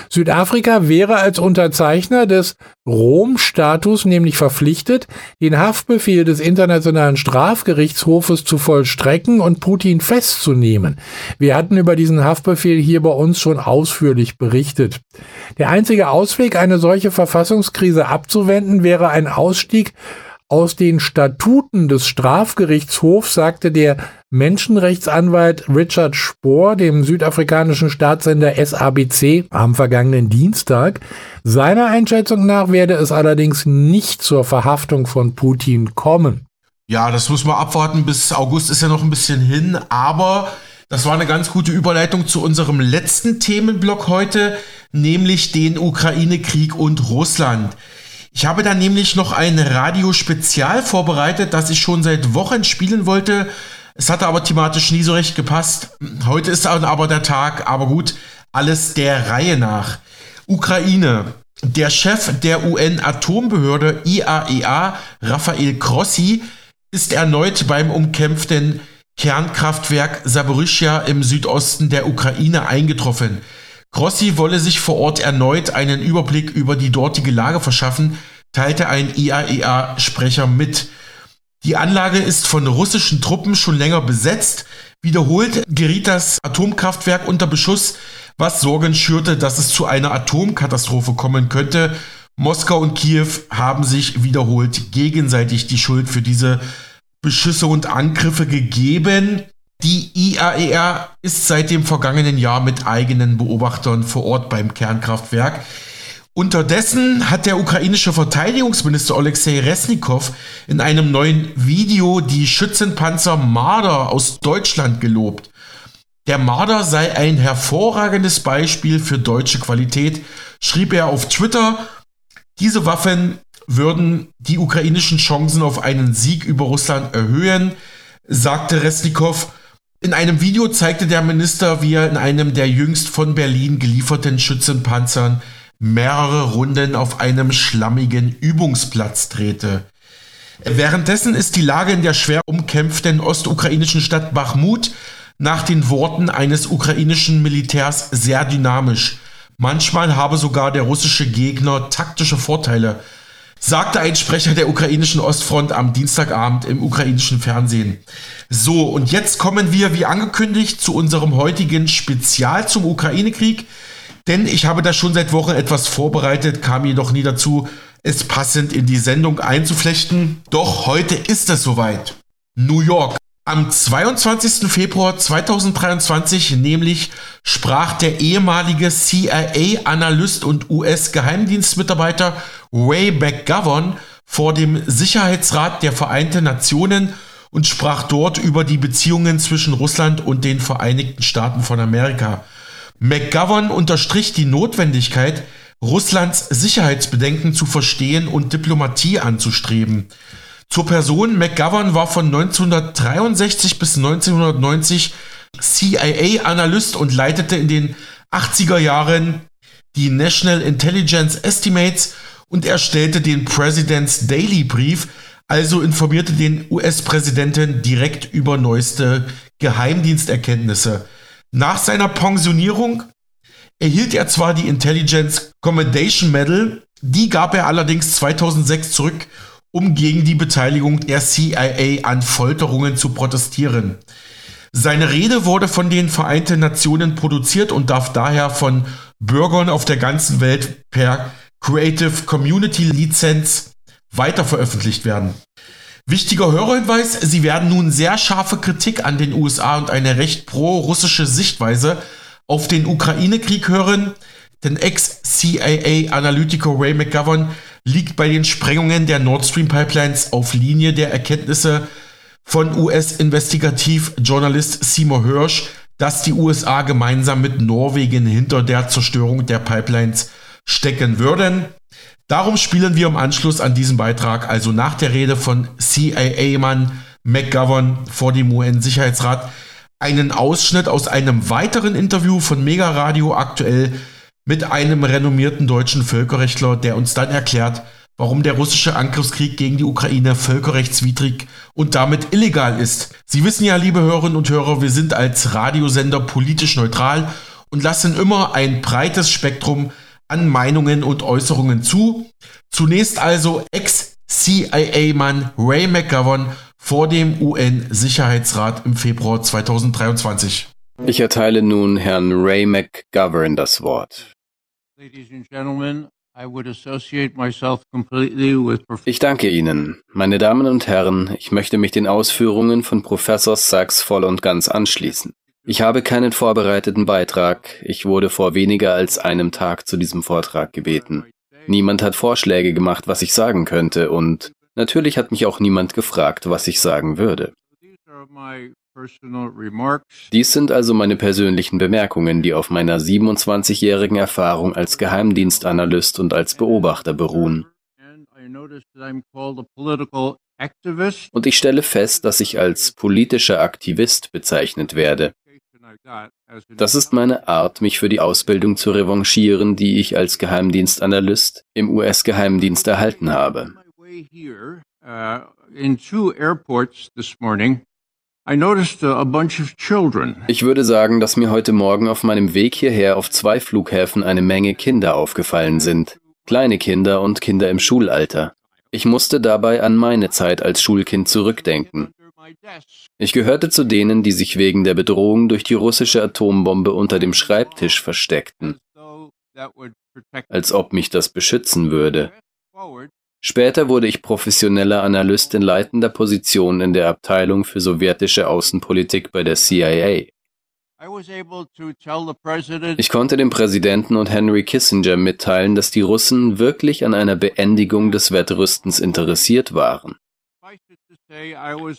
Südafrika wäre als Unterzeichner des Rom-Status nämlich verpflichtet, den Haftbefehl des Internationalen Strafgerichtshofes zu vollstrecken und Putin festzunehmen. Wir hatten über diesen Haftbefehl hier bei uns schon ausführlich berichtet. Der einzige Ausweg, eine solche Verfassungskrise abzuwenden, wäre ein Ausstieg aus den Statuten des Strafgerichtshofs, sagte der Menschenrechtsanwalt Richard Spohr dem südafrikanischen Staatssender SABC am vergangenen Dienstag. Seiner Einschätzung nach werde es allerdings nicht zur Verhaftung von Putin kommen. Ja, das muss man abwarten. Bis August ist ja noch ein bisschen hin, aber das war eine ganz gute Überleitung zu unserem letzten Themenblock heute, nämlich den Ukraine-Krieg und Russland. Ich habe da nämlich noch ein Radiospezial vorbereitet, das ich schon seit Wochen spielen wollte. Es hatte aber thematisch nie so recht gepasst. Heute ist aber der Tag, aber gut, alles der Reihe nach. Ukraine. Der Chef der UN-Atombehörde IAEA, e Rafael Grossi, ist erneut beim umkämpften Kernkraftwerk Saporischja im Südosten der Ukraine eingetroffen. Grossi wolle sich vor Ort erneut einen Überblick über die dortige Lage verschaffen, teilte ein IAEA-Sprecher mit. Die Anlage ist von russischen Truppen schon länger besetzt. Wiederholt geriet das Atomkraftwerk unter Beschuss, was Sorgen schürte, dass es zu einer Atomkatastrophe kommen könnte. Moskau und Kiew haben sich wiederholt gegenseitig die Schuld für diese Beschüsse und Angriffe gegeben. Die IAER ist seit dem vergangenen Jahr mit eigenen Beobachtern vor Ort beim Kernkraftwerk. Unterdessen hat der ukrainische Verteidigungsminister Alexei Resnikow in einem neuen Video die Schützenpanzer Marder aus Deutschland gelobt. Der Marder sei ein hervorragendes Beispiel für deutsche Qualität, schrieb er auf Twitter. Diese Waffen würden die ukrainischen Chancen auf einen Sieg über Russland erhöhen, sagte Resnikow. In einem Video zeigte der Minister, wie er in einem der jüngst von Berlin gelieferten Schützenpanzern mehrere Runden auf einem schlammigen Übungsplatz drehte. Währenddessen ist die Lage in der schwer umkämpften ostukrainischen Stadt Bachmut nach den Worten eines ukrainischen Militärs sehr dynamisch. Manchmal habe sogar der russische Gegner taktische Vorteile, sagte ein Sprecher der ukrainischen Ostfront am Dienstagabend im ukrainischen Fernsehen. So, und jetzt kommen wir, wie angekündigt, zu unserem heutigen Spezial zum Ukraine-Krieg. Denn ich habe da schon seit Wochen etwas vorbereitet, kam jedoch nie dazu, es passend in die Sendung einzuflechten. Doch heute ist es soweit. New York. Am 22. Februar 2023 nämlich sprach der ehemalige CIA-Analyst und US-Geheimdienstmitarbeiter Ray McGovern vor dem Sicherheitsrat der Vereinten Nationen und sprach dort über die Beziehungen zwischen Russland und den Vereinigten Staaten von Amerika. McGovern unterstrich die Notwendigkeit, Russlands Sicherheitsbedenken zu verstehen und Diplomatie anzustreben. Zur Person McGovern war von 1963 bis 1990 CIA-Analyst und leitete in den 80er Jahren die National Intelligence Estimates und erstellte den President's Daily Brief, also informierte den US-Präsidenten direkt über neueste Geheimdiensterkenntnisse. Nach seiner Pensionierung erhielt er zwar die Intelligence Commendation Medal, die gab er allerdings 2006 zurück, um gegen die Beteiligung der CIA an Folterungen zu protestieren. Seine Rede wurde von den Vereinten Nationen produziert und darf daher von Bürgern auf der ganzen Welt per Creative Community Lizenz weiterveröffentlicht werden. Wichtiger Hörerhinweis, Sie werden nun sehr scharfe Kritik an den USA und eine recht pro-russische Sichtweise auf den Ukraine-Krieg hören, denn Ex-CIA-Analytiker Ray McGovern liegt bei den Sprengungen der Nord Stream Pipelines auf Linie der Erkenntnisse von US-Investigativjournalist Seymour Hirsch, dass die USA gemeinsam mit Norwegen hinter der Zerstörung der Pipelines stecken würden. Darum spielen wir im Anschluss an diesen Beitrag, also nach der Rede von CIA-Mann McGovern vor dem UN-Sicherheitsrat, einen Ausschnitt aus einem weiteren Interview von Mega Radio aktuell mit einem renommierten deutschen Völkerrechtler, der uns dann erklärt, warum der russische Angriffskrieg gegen die Ukraine völkerrechtswidrig und damit illegal ist. Sie wissen ja, liebe Hörerinnen und Hörer, wir sind als Radiosender politisch neutral und lassen immer ein breites Spektrum an Meinungen und Äußerungen zu. Zunächst also Ex-CIA-Mann Ray McGovern vor dem UN-Sicherheitsrat im Februar 2023. Ich erteile nun Herrn Ray McGovern das Wort. Ich danke Ihnen. Meine Damen und Herren, ich möchte mich den Ausführungen von Professor Sachs voll und ganz anschließen. Ich habe keinen vorbereiteten Beitrag. Ich wurde vor weniger als einem Tag zu diesem Vortrag gebeten. Niemand hat Vorschläge gemacht, was ich sagen könnte, und natürlich hat mich auch niemand gefragt, was ich sagen würde. Dies sind also meine persönlichen Bemerkungen, die auf meiner 27-jährigen Erfahrung als Geheimdienstanalyst und als Beobachter beruhen. Und ich stelle fest, dass ich als politischer Aktivist bezeichnet werde. Das ist meine Art, mich für die Ausbildung zu revanchieren, die ich als Geheimdienstanalyst im US-Geheimdienst erhalten habe. Ich würde sagen, dass mir heute Morgen auf meinem Weg hierher auf zwei Flughäfen eine Menge Kinder aufgefallen sind. Kleine Kinder und Kinder im Schulalter. Ich musste dabei an meine Zeit als Schulkind zurückdenken. Ich gehörte zu denen, die sich wegen der Bedrohung durch die russische Atombombe unter dem Schreibtisch versteckten. Als ob mich das beschützen würde. Später wurde ich professioneller Analyst in leitender Position in der Abteilung für sowjetische Außenpolitik bei der CIA. Ich konnte dem Präsidenten und Henry Kissinger mitteilen, dass die Russen wirklich an einer Beendigung des Wettrüstens interessiert waren.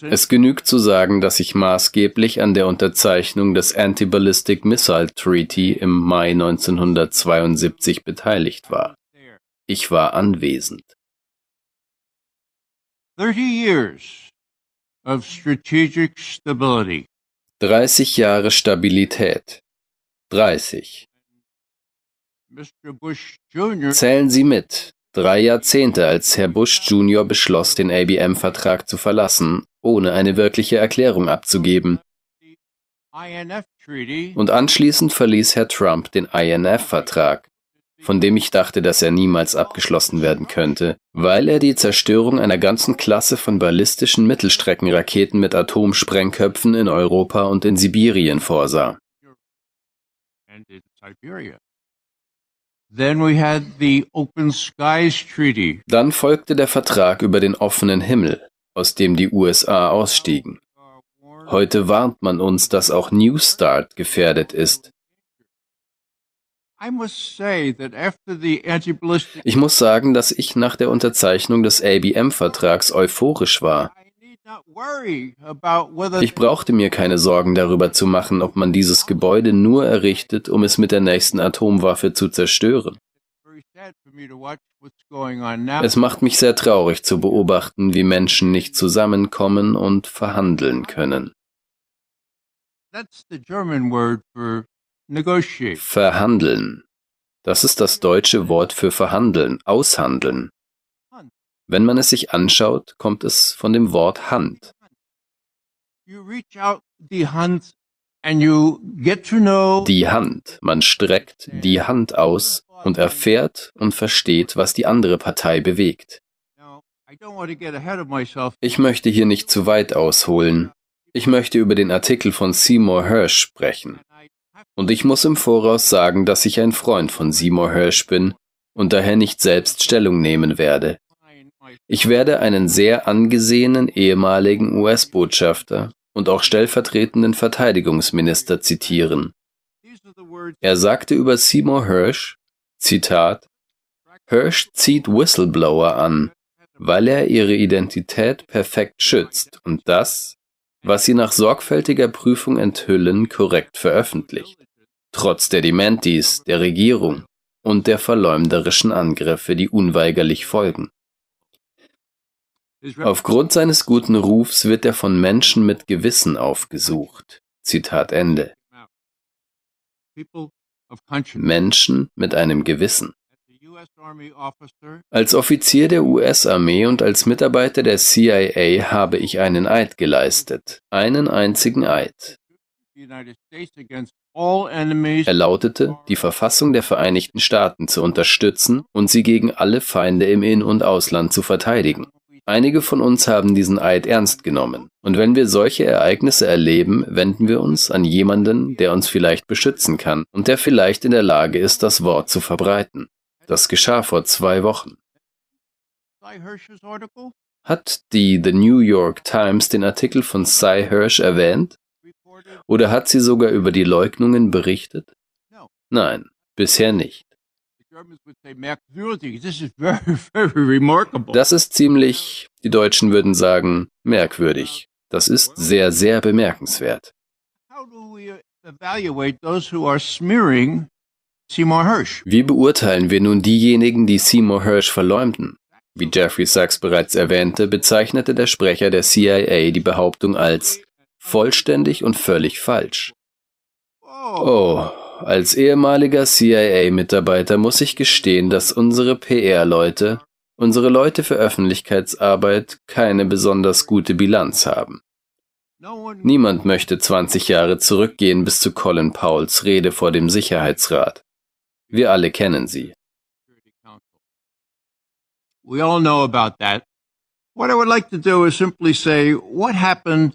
Es genügt zu sagen, dass ich maßgeblich an der Unterzeichnung des Anti-Ballistic Missile Treaty im Mai 1972 beteiligt war. Ich war anwesend. 30 years of strategic stability. 30 Jahre Stabilität. 30. Zählen Sie mit. Drei Jahrzehnte, als Herr Bush Jr. beschloss, den ABM-Vertrag zu verlassen, ohne eine wirkliche Erklärung abzugeben. Und anschließend verließ Herr Trump den INF-Vertrag, von dem ich dachte, dass er niemals abgeschlossen werden könnte, weil er die Zerstörung einer ganzen Klasse von ballistischen Mittelstreckenraketen mit Atomsprengköpfen in Europa und in Sibirien vorsah. Dann folgte der Vertrag über den offenen Himmel, aus dem die USA ausstiegen. Heute warnt man uns, dass auch New Start gefährdet ist, ich muss sagen, dass ich nach der Unterzeichnung des ABM-Vertrags euphorisch war. Ich brauchte mir keine Sorgen darüber zu machen, ob man dieses Gebäude nur errichtet, um es mit der nächsten Atomwaffe zu zerstören. Es macht mich sehr traurig zu beobachten, wie Menschen nicht zusammenkommen und verhandeln können. Verhandeln. Das ist das deutsche Wort für verhandeln, aushandeln. Wenn man es sich anschaut, kommt es von dem Wort Hand. Die Hand. Man streckt die Hand aus und erfährt und versteht, was die andere Partei bewegt. Ich möchte hier nicht zu weit ausholen. Ich möchte über den Artikel von Seymour Hirsch sprechen. Und ich muss im Voraus sagen, dass ich ein Freund von Seymour Hirsch bin und daher nicht selbst Stellung nehmen werde. Ich werde einen sehr angesehenen ehemaligen US-Botschafter und auch stellvertretenden Verteidigungsminister zitieren. Er sagte über Seymour Hirsch, Zitat, Hirsch zieht Whistleblower an, weil er ihre Identität perfekt schützt und das, was sie nach sorgfältiger Prüfung enthüllen, korrekt veröffentlicht. Trotz der Dementis, der Regierung und der verleumderischen Angriffe, die unweigerlich folgen. Aufgrund seines guten Rufs wird er von Menschen mit Gewissen aufgesucht. Zitat Ende. Menschen mit einem Gewissen. Als Offizier der US-Armee und als Mitarbeiter der CIA habe ich einen Eid geleistet, einen einzigen Eid. Er lautete, die Verfassung der Vereinigten Staaten zu unterstützen und sie gegen alle Feinde im In- und Ausland zu verteidigen. Einige von uns haben diesen Eid ernst genommen. Und wenn wir solche Ereignisse erleben, wenden wir uns an jemanden, der uns vielleicht beschützen kann und der vielleicht in der Lage ist, das Wort zu verbreiten. Das geschah vor zwei Wochen. Hat die The New York Times den Artikel von Cy Hirsch erwähnt? Oder hat sie sogar über die Leugnungen berichtet? Nein, bisher nicht. <laughs> Das ist ziemlich, die Deutschen würden sagen, merkwürdig. Das ist sehr, sehr bemerkenswert. Wie beurteilen wir nun diejenigen, die Seymour Hirsch verleumden? Wie Jeffrey Sachs bereits erwähnte, bezeichnete der Sprecher der CIA die Behauptung als vollständig und völlig falsch. Oh, als ehemaliger CIA-Mitarbeiter muss ich gestehen, dass unsere PR-Leute, unsere Leute für Öffentlichkeitsarbeit keine besonders gute Bilanz haben. Niemand möchte 20 Jahre zurückgehen bis zu Colin Powells Rede vor dem Sicherheitsrat. Wir alle kennen sie. We all know about that. What I would like to do is simply say what happened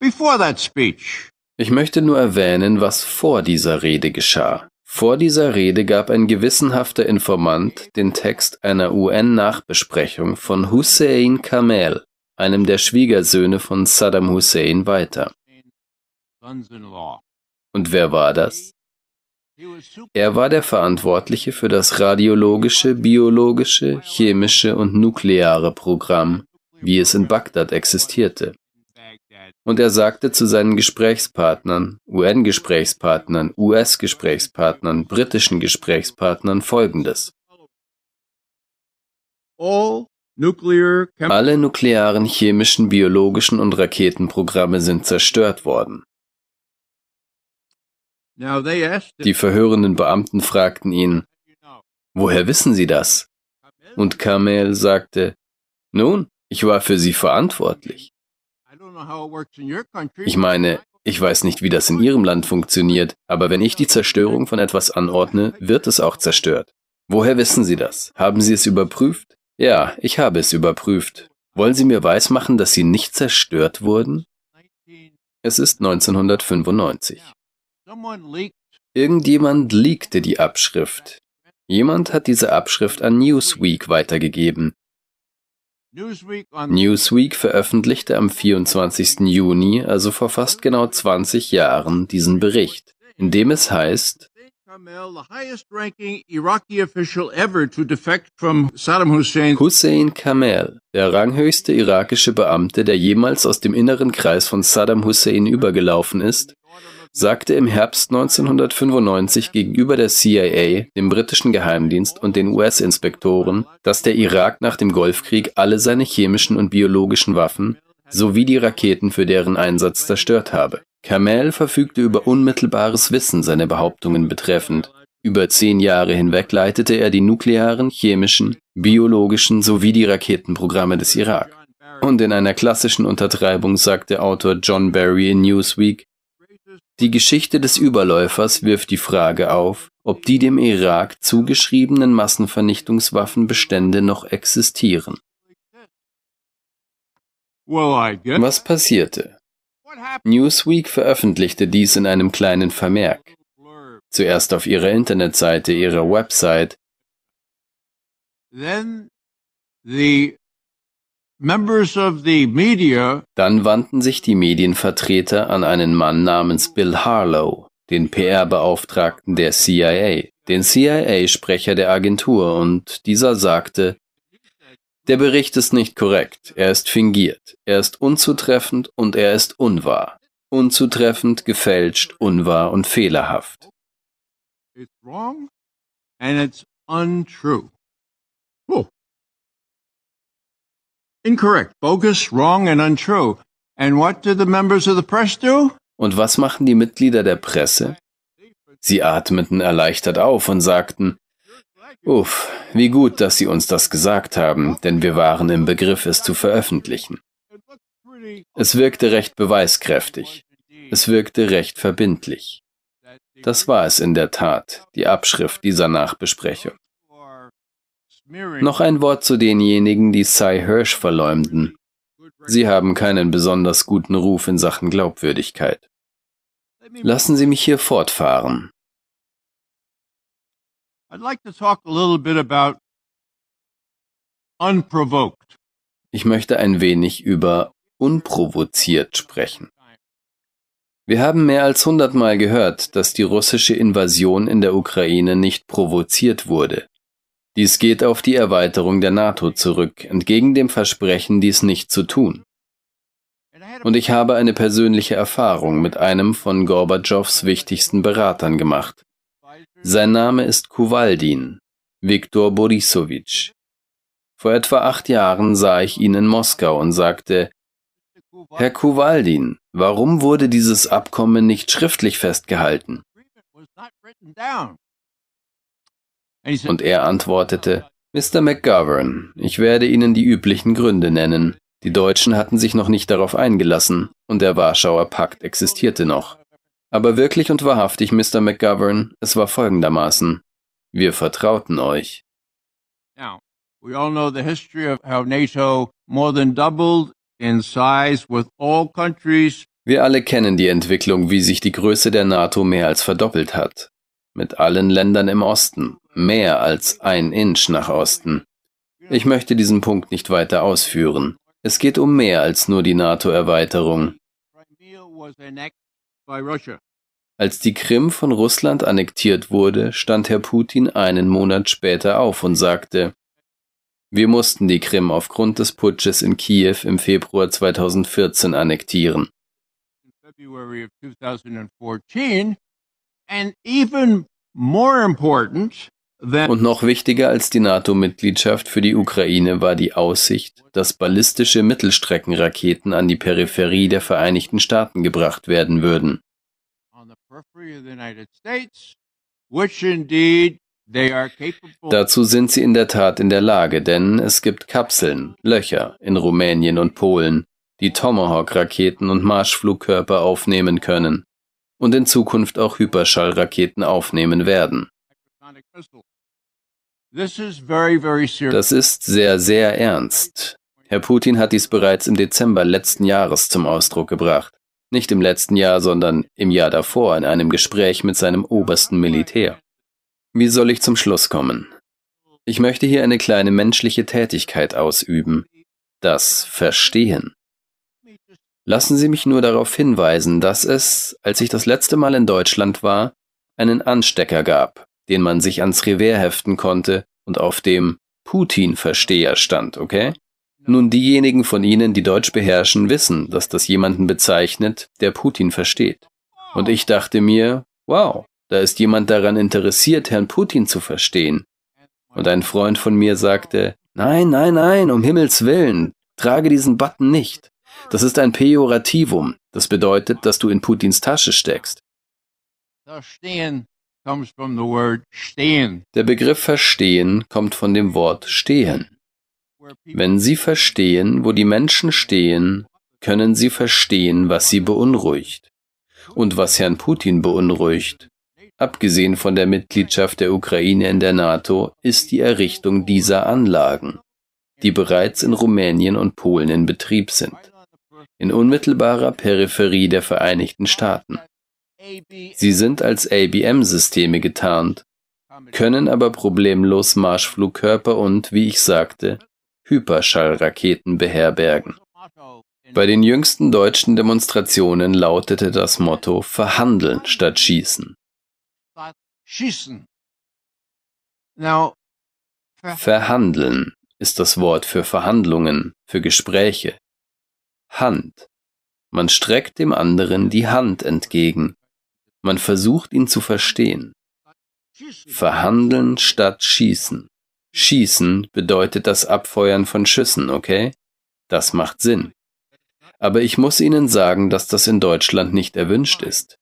before that speech. Ich möchte nur erwähnen, was vor dieser Rede geschah. Vor dieser Rede gab ein gewissenhafter Informant den Text einer UN-Nachbesprechung von Hussein Kamel, einem der Schwiegersöhne von Saddam Hussein, weiter. Und wer war das? Er war der Verantwortliche für das radiologische, biologische, chemische und nukleare Programm, wie es in Bagdad existierte. Und er sagte zu seinen Gesprächspartnern, UN-Gesprächspartnern, US-Gesprächspartnern, britischen Gesprächspartnern Folgendes. Alle nuklearen, chemischen, biologischen und Raketenprogramme sind zerstört worden. Die verhörenden Beamten fragten ihn, woher wissen Sie das? Und Kamel sagte, nun, ich war für sie verantwortlich. Ich meine, ich weiß nicht, wie das in Ihrem Land funktioniert, aber wenn ich die Zerstörung von etwas anordne, wird es auch zerstört. Woher wissen Sie das? Haben Sie es überprüft? Ja, ich habe es überprüft. Wollen Sie mir weismachen, dass Sie nicht zerstört wurden? Es ist 1995. Irgendjemand leakte die Abschrift. Jemand hat diese Abschrift an Newsweek weitergegeben. Newsweek veröffentlichte am 24. Juni, also vor fast genau 20 Jahren, diesen Bericht, in dem es heißt, Hussein Kamel, der ranghöchste irakische Beamte, der jemals aus dem inneren Kreis von Saddam Hussein übergelaufen ist, sagte im Herbst 1995 gegenüber der CIA, dem britischen Geheimdienst und den US-Inspektoren, dass der Irak nach dem Golfkrieg alle seine chemischen und biologischen Waffen sowie die Raketen für deren Einsatz zerstört habe. Kamel verfügte über unmittelbares Wissen seine Behauptungen betreffend. Über zehn Jahre hinweg leitete er die nuklearen, chemischen, biologischen sowie die Raketenprogramme des Irak. Und in einer klassischen Untertreibung sagte Autor John Barry in Newsweek, die Geschichte des Überläufers wirft die Frage auf, ob die dem Irak zugeschriebenen Massenvernichtungswaffenbestände noch existieren. Was passierte? Newsweek veröffentlichte dies in einem kleinen Vermerk. Zuerst auf ihrer Internetseite, ihrer Website. Dann wandten sich die Medienvertreter an einen Mann namens Bill Harlow, den PR-Beauftragten der CIA, den CIA-Sprecher der Agentur, und dieser sagte, der Bericht ist nicht korrekt, er ist fingiert, er ist unzutreffend und er ist unwahr. Unzutreffend, gefälscht, unwahr und fehlerhaft. It's wrong and it's untrue. Oh. Incorrect, bogus, wrong and untrue. And what did the members of the press do? Und was machen die Mitglieder der Presse? Sie atmeten erleichtert auf und sagten, Uff, wie gut, dass Sie uns das gesagt haben, denn wir waren im Begriff, es zu veröffentlichen. Es wirkte recht beweiskräftig. Es wirkte recht verbindlich. Das war es in der Tat, die Abschrift dieser Nachbesprechung. Noch ein Wort zu denjenigen, die Cy Hirsch verleumden. Sie haben keinen besonders guten Ruf in Sachen Glaubwürdigkeit. Lassen Sie mich hier fortfahren. Ich möchte ein wenig über unprovoziert sprechen. Wir haben mehr als hundertmal gehört, dass die russische Invasion in der Ukraine nicht provoziert wurde. Dies geht auf die Erweiterung der NATO zurück, entgegen dem Versprechen, dies nicht zu tun. Und ich habe eine persönliche Erfahrung mit einem von Gorbatschows wichtigsten Beratern gemacht. Sein Name ist Kuwaldin, Viktor Borisowitsch. Vor etwa acht Jahren sah ich ihn in Moskau und sagte, Herr Kuwaldin, warum wurde dieses Abkommen nicht schriftlich festgehalten? Und er antwortete, Mr. McGovern, ich werde Ihnen die üblichen Gründe nennen. Die Deutschen hatten sich noch nicht darauf eingelassen und der Warschauer Pakt existierte noch. Aber wirklich und wahrhaftig, Mr. McGovern, es war folgendermaßen. Wir vertrauten euch. Now, we all know the history of how NATO more than doubled in size with all countries. Wir alle kennen die Entwicklung, wie sich die Größe der NATO mehr als verdoppelt hat. Mit allen Ländern im Osten, mehr als ein Inch nach Osten. Ich möchte diesen Punkt nicht weiter ausführen. Es geht um mehr als nur die NATO-Erweiterung. Als die Krim von Russland annektiert wurde, stand Herr Putin einen Monat später auf und sagte, wir mussten die Krim aufgrund des Putsches in Kiew im Februar 2014 annektieren. Und noch wichtiger als die NATO-Mitgliedschaft für die Ukraine war die Aussicht, dass ballistische Mittelstreckenraketen an die Peripherie der Vereinigten Staaten gebracht werden würden. Dazu sind sie in der Tat in der Lage, denn es gibt Kapseln, Löcher in Rumänien und Polen, die Tomahawk-Raketen und Marschflugkörper aufnehmen können und in Zukunft auch Hyperschallraketen aufnehmen werden. Das ist sehr, sehr ernst. Herr Putin hat dies bereits im Dezember letzten Jahres zum Ausdruck gebracht. Nicht im letzten Jahr, sondern im Jahr davor in einem Gespräch mit seinem obersten Militär. Wie soll ich zum Schluss kommen? Ich möchte hier eine kleine menschliche Tätigkeit ausüben. Das Verstehen. Lassen Sie mich nur darauf hinweisen, dass es, als ich das letzte Mal in Deutschland war, einen Anstecker gab, den man sich ans Revers heften konnte und auf dem Putin-Versteher stand, okay? Nun, diejenigen von Ihnen, die Deutsch beherrschen, wissen, dass das jemanden bezeichnet, der Putin versteht. Und ich dachte mir, wow, da ist jemand daran interessiert, Herrn Putin zu verstehen. Und ein Freund von mir sagte, nein, nein, nein, um Himmels willen, trage diesen Button nicht. Das ist ein Pejorativum. Das bedeutet, dass du in Putins Tasche steckst. Der Begriff verstehen kommt von dem Wort stehen. Wenn Sie verstehen, wo die Menschen stehen, können Sie verstehen, was sie beunruhigt. Und was Herrn Putin beunruhigt, abgesehen von der Mitgliedschaft der Ukraine in der NATO, ist die Errichtung dieser Anlagen, die bereits in Rumänien und Polen in Betrieb sind, in unmittelbarer Peripherie der Vereinigten Staaten. Sie sind als ABM-Systeme getarnt, können aber problemlos Marschflugkörper und, wie ich sagte, Hyperschallraketen beherbergen. Bei den jüngsten deutschen Demonstrationen lautete das Motto Verhandeln statt Schießen. Verhandeln ist das Wort für Verhandlungen, für Gespräche. Hand. Man streckt dem anderen die Hand entgegen. Man versucht ihn zu verstehen. Verhandeln statt schießen. Schießen bedeutet das Abfeuern von Schüssen, okay? Das macht Sinn. Aber ich muss Ihnen sagen, dass das in Deutschland nicht erwünscht ist.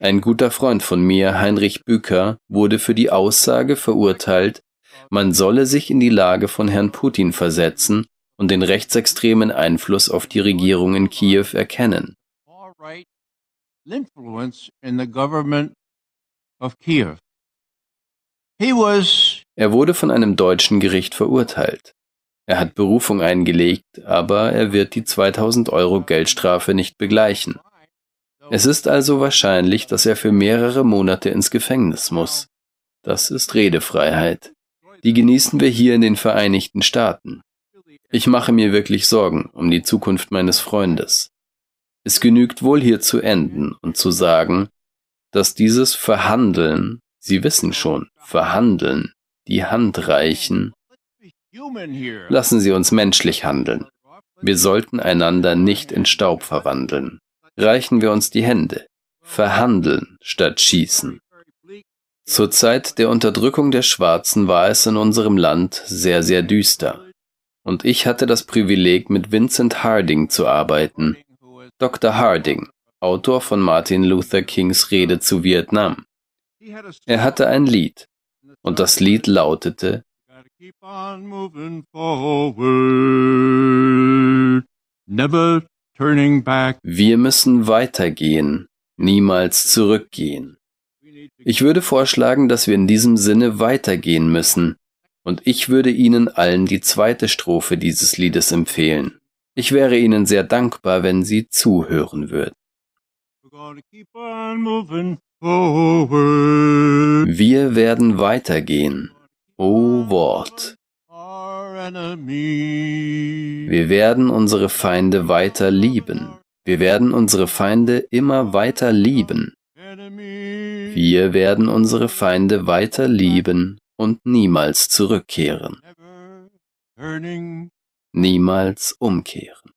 Ein guter Freund von mir, Heinrich Bücker, wurde für die Aussage verurteilt, man solle sich in die Lage von Herrn Putin versetzen und den rechtsextremen Einfluss auf die Regierung in Kiew erkennen. Er wurde von einem deutschen Gericht verurteilt. Er hat Berufung eingelegt, aber er wird die 2000 Euro Geldstrafe nicht begleichen. Es ist also wahrscheinlich, dass er für mehrere Monate ins Gefängnis muss. Das ist Redefreiheit. Die genießen wir hier in den Vereinigten Staaten. Ich mache mir wirklich Sorgen um die Zukunft meines Freundes. Es genügt wohl hier zu enden und zu sagen, dass dieses Verhandeln, Sie wissen schon, Verhandeln, die Hand reichen, Lassen Sie uns menschlich handeln. Wir sollten einander nicht in Staub verwandeln. Reichen wir uns die Hände. Verhandeln statt schießen. Zur Zeit der Unterdrückung der Schwarzen war es in unserem Land sehr, sehr düster. Und ich hatte das Privileg, mit Vincent Harding zu arbeiten. Dr. Harding, Autor von Martin Luther Kings Rede zu Vietnam. Er hatte ein Lied, und das Lied lautete. Wir müssen weitergehen, niemals zurückgehen. Ich würde vorschlagen, dass wir in diesem Sinne weitergehen müssen, und ich würde Ihnen allen die zweite Strophe dieses Liedes empfehlen. Ich wäre Ihnen sehr dankbar, wenn Sie zuhören würden. Wir werden weitergehen. O Wort. Wir werden unsere Feinde weiter lieben. Wir werden unsere Feinde immer weiter lieben. Wir werden unsere Feinde weiter lieben und niemals zurückkehren. Niemals umkehren.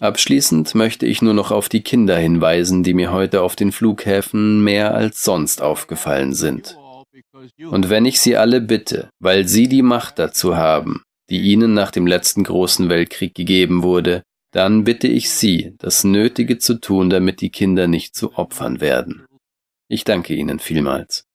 Abschließend möchte ich nur noch auf die Kinder hinweisen, die mir heute auf den Flughäfen mehr als sonst aufgefallen sind. Und wenn ich sie alle bitte, weil sie die Macht dazu haben, die ihnen nach dem letzten großen Weltkrieg gegeben wurde, dann bitte ich Sie, das Nötige zu tun, damit die Kinder nicht zu Opfern werden. Ich danke Ihnen vielmals.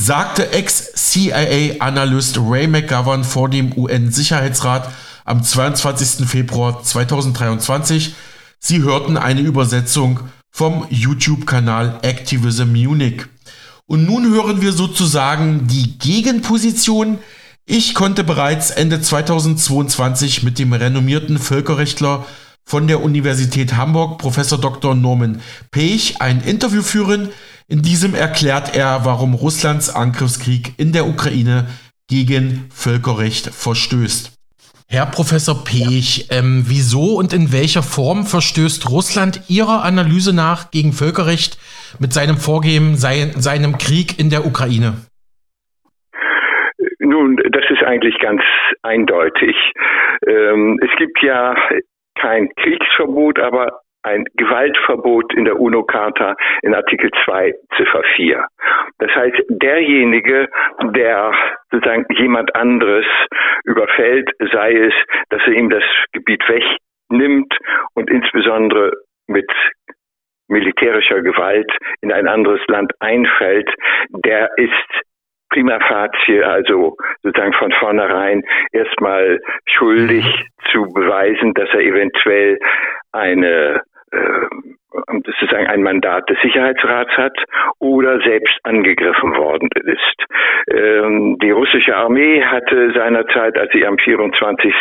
Sagte Ex-CIA-Analyst Ray McGovern vor dem UN-Sicherheitsrat am 22. Februar 2023. Sie hörten eine Übersetzung vom YouTube-Kanal Activism Munich. Und nun hören wir sozusagen die Gegenposition. Ich konnte bereits Ende 2022 mit dem renommierten Völkerrechtler von der Universität Hamburg, Professor Dr. Norman Pech, ein Interview führen. In diesem erklärt er, warum Russlands Angriffskrieg in der Ukraine gegen Völkerrecht verstößt. Herr Professor Pech, ähm, wieso und in welcher Form verstößt Russland Ihrer Analyse nach gegen Völkerrecht mit seinem Vorgehen, sein, seinem Krieg in der Ukraine? Nun, das ist eigentlich ganz eindeutig. Ähm, es gibt ja kein Kriegsverbot, aber ein Gewaltverbot in der UNO-Charta in Artikel 2 Ziffer 4. Das heißt, derjenige, der sozusagen jemand anderes überfällt, sei es, dass er ihm das Gebiet wegnimmt und insbesondere mit militärischer Gewalt in ein anderes Land einfällt, der ist prima facie, also sozusagen von vornherein erstmal schuldig zu beweisen, dass er eventuell eine äh, sozusagen ein Mandat des Sicherheitsrats hat oder selbst angegriffen worden ist. Ähm, die russische Armee hatte seinerzeit, als sie am 24.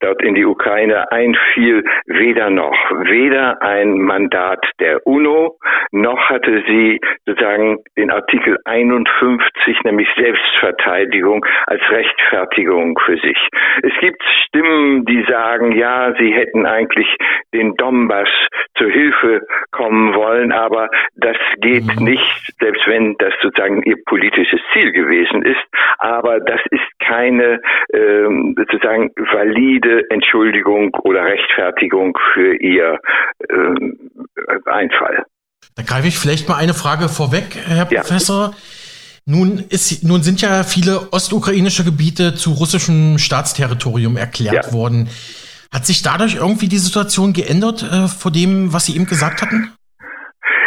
dort in die Ukraine einfiel, weder noch, weder ein Mandat der UNO, noch hatte sie sozusagen den Artikel 51, nämlich Selbstverteidigung, als Rechtfertigung für sich. Es gibt Stimmen, die sagen, ja, sie hätten eigentlich den Donbass zur Hilfe kommen wollen, aber das geht mhm. nicht, selbst wenn das sozusagen ihr politisches Ziel gewesen ist. Aber das ist keine ähm, sozusagen valide Entschuldigung oder Rechtfertigung für ihr ähm, Einfall. Da greife ich vielleicht mal eine Frage vorweg, Herr ja. Professor. Nun, ist, nun sind ja viele ostukrainische Gebiete zu russischem Staatsterritorium erklärt ja. worden. Hat sich dadurch irgendwie die Situation geändert äh, vor dem, was Sie eben gesagt hatten?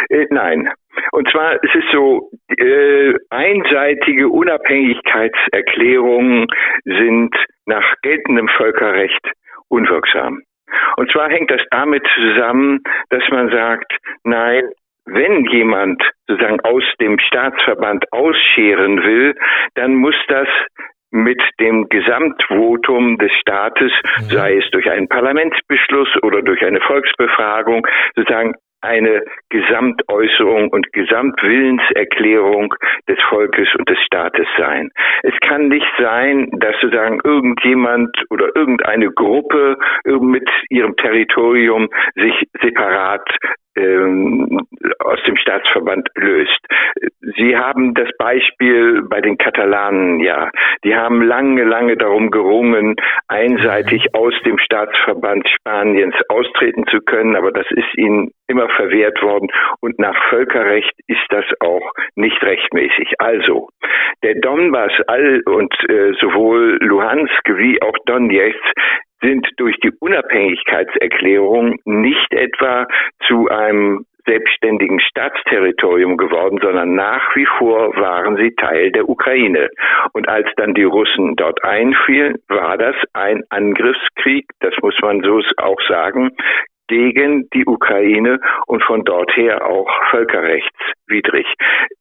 Äh, nein. Und zwar es ist so, äh, einseitige Unabhängigkeitserklärungen sind nach geltendem Völkerrecht unwirksam. Und zwar hängt das damit zusammen, dass man sagt, nein, wenn jemand sozusagen aus dem Staatsverband ausscheren will, dann muss das mit dem Gesamtvotum des Staates, mhm. sei es durch einen Parlamentsbeschluss oder durch eine Volksbefragung, sozusagen eine Gesamtäußerung und Gesamtwillenserklärung des Volkes und des Staates sein. Es kann nicht sein, dass sozusagen irgendjemand oder irgendeine Gruppe mit ihrem Territorium sich separat aus dem Staatsverband löst. Sie haben das Beispiel bei den Katalanen, ja. Die haben lange, lange darum gerungen, einseitig aus dem Staatsverband Spaniens austreten zu können, aber das ist ihnen immer verwehrt worden und nach Völkerrecht ist das auch nicht rechtmäßig. Also, der Donbass all und äh, sowohl Luhansk wie auch Donetsk sind durch die Unabhängigkeitserklärung nicht etwa zu einem selbstständigen Staatsterritorium geworden, sondern nach wie vor waren sie Teil der Ukraine. Und als dann die Russen dort einfielen, war das ein Angriffskrieg, das muss man so auch sagen, gegen die Ukraine und von dort her auch völkerrechtswidrig.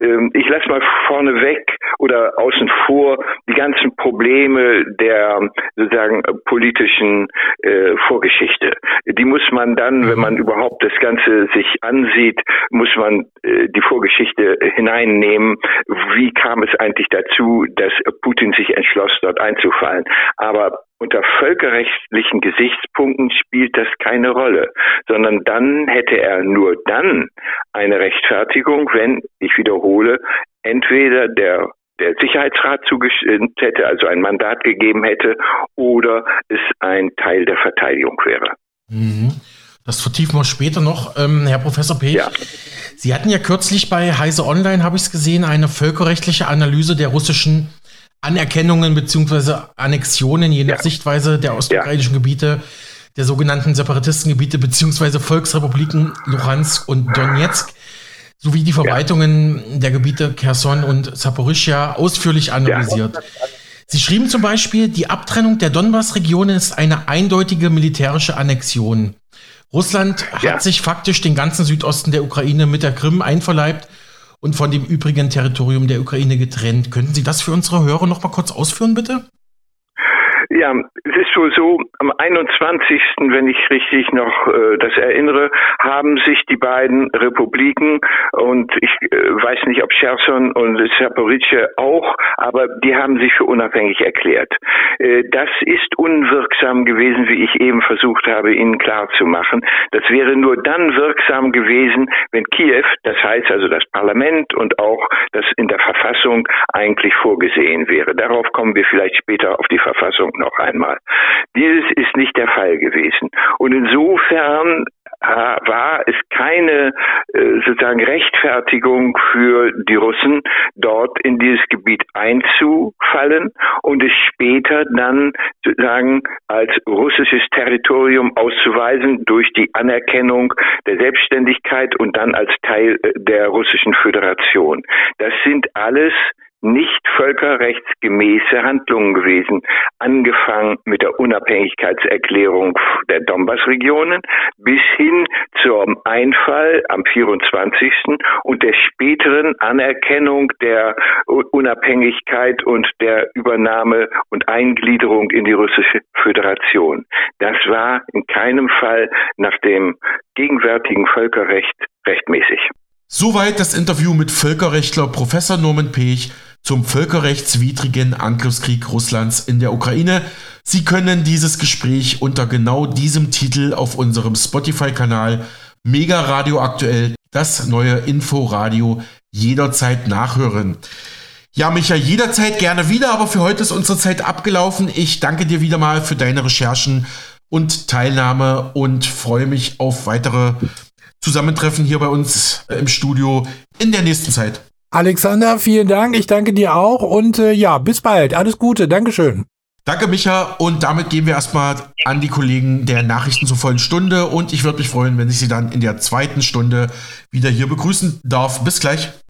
Ähm, ich lasse mal vorneweg oder außen vor die ganzen Probleme der sozusagen politischen äh, Vorgeschichte. Die muss man dann, wenn man überhaupt das Ganze sich ansieht, muss man äh, die Vorgeschichte hineinnehmen. Wie kam es eigentlich dazu, dass Putin sich entschloss, dort einzufallen? Aber unter völkerrechtlichen Gesichtspunkten spielt das keine Rolle, sondern dann hätte er nur dann eine Rechtfertigung, wenn, ich wiederhole, entweder der der Sicherheitsrat zugestimmt hätte, also ein Mandat gegeben hätte, oder es ein Teil der Verteidigung wäre. Mhm. Das vertiefen wir später noch, ähm, Herr Professor Pech. Ja. Sie hatten ja kürzlich bei Heise Online, habe ich es gesehen, eine völkerrechtliche Analyse der russischen Anerkennungen beziehungsweise Annexionen, je nach ja. Sichtweise der ostukrainischen ja. Gebiete, der sogenannten Separatistengebiete beziehungsweise Volksrepubliken Luhansk und Donetsk sowie die Verwaltungen ja. der Gebiete Kherson und Saporischia ausführlich analysiert. Sie schrieben zum Beispiel, die Abtrennung der Donbass-Regionen ist eine eindeutige militärische Annexion. Russland hat sich faktisch den ganzen Südosten der Ukraine mit der Krim einverleibt und von dem übrigen Territorium der Ukraine getrennt. Könnten Sie das für unsere Hörer noch mal kurz ausführen, bitte? Ja, es ist wohl so, am 21., wenn ich richtig noch äh, das erinnere, haben sich die beiden Republiken und ich äh, weiß nicht, ob Cherson und Saporice auch, aber die haben sich für unabhängig erklärt. Äh, das ist unwirksam gewesen, wie ich eben versucht habe, Ihnen klarzumachen. Das wäre nur dann wirksam gewesen, wenn Kiew, das heißt also das Parlament und auch Verfassung eigentlich vorgesehen wäre. Darauf kommen wir vielleicht später auf die Verfassung noch einmal. Dieses ist nicht der Fall gewesen. Und insofern war es keine äh, sozusagen Rechtfertigung für die Russen, dort in dieses Gebiet einzufallen und es später dann sozusagen als russisches Territorium auszuweisen durch die Anerkennung der Selbstständigkeit und dann als Teil äh, der russischen Föderation. Das sind alles nicht völkerrechtsgemäße Handlungen gewesen, angefangen mit der Unabhängigkeitserklärung der Donbass-Regionen bis hin zum Einfall am 24. und der späteren Anerkennung der Unabhängigkeit und der Übernahme und Eingliederung in die russische Föderation. Das war in keinem Fall nach dem gegenwärtigen Völkerrecht rechtmäßig. Soweit das Interview mit Völkerrechtler Professor Norman Pech zum völkerrechtswidrigen Angriffskrieg Russlands in der Ukraine. Sie können dieses Gespräch unter genau diesem Titel auf unserem Spotify-Kanal Mega Radio aktuell, das neue Inforadio, jederzeit nachhören. Ja, Micha, jederzeit gerne wieder, aber für heute ist unsere Zeit abgelaufen. Ich danke dir wieder mal für deine Recherchen und Teilnahme und freue mich auf weitere Zusammentreffen hier bei uns äh, im Studio in der nächsten Zeit. Alexander, vielen Dank. Ich danke dir auch und äh, ja, bis bald. Alles Gute. Dankeschön. Danke, Micha. Und damit gehen wir erstmal an die Kollegen der Nachrichten zur vollen Stunde. Und ich würde mich freuen, wenn ich Sie dann in der zweiten Stunde wieder hier begrüßen darf. Bis gleich.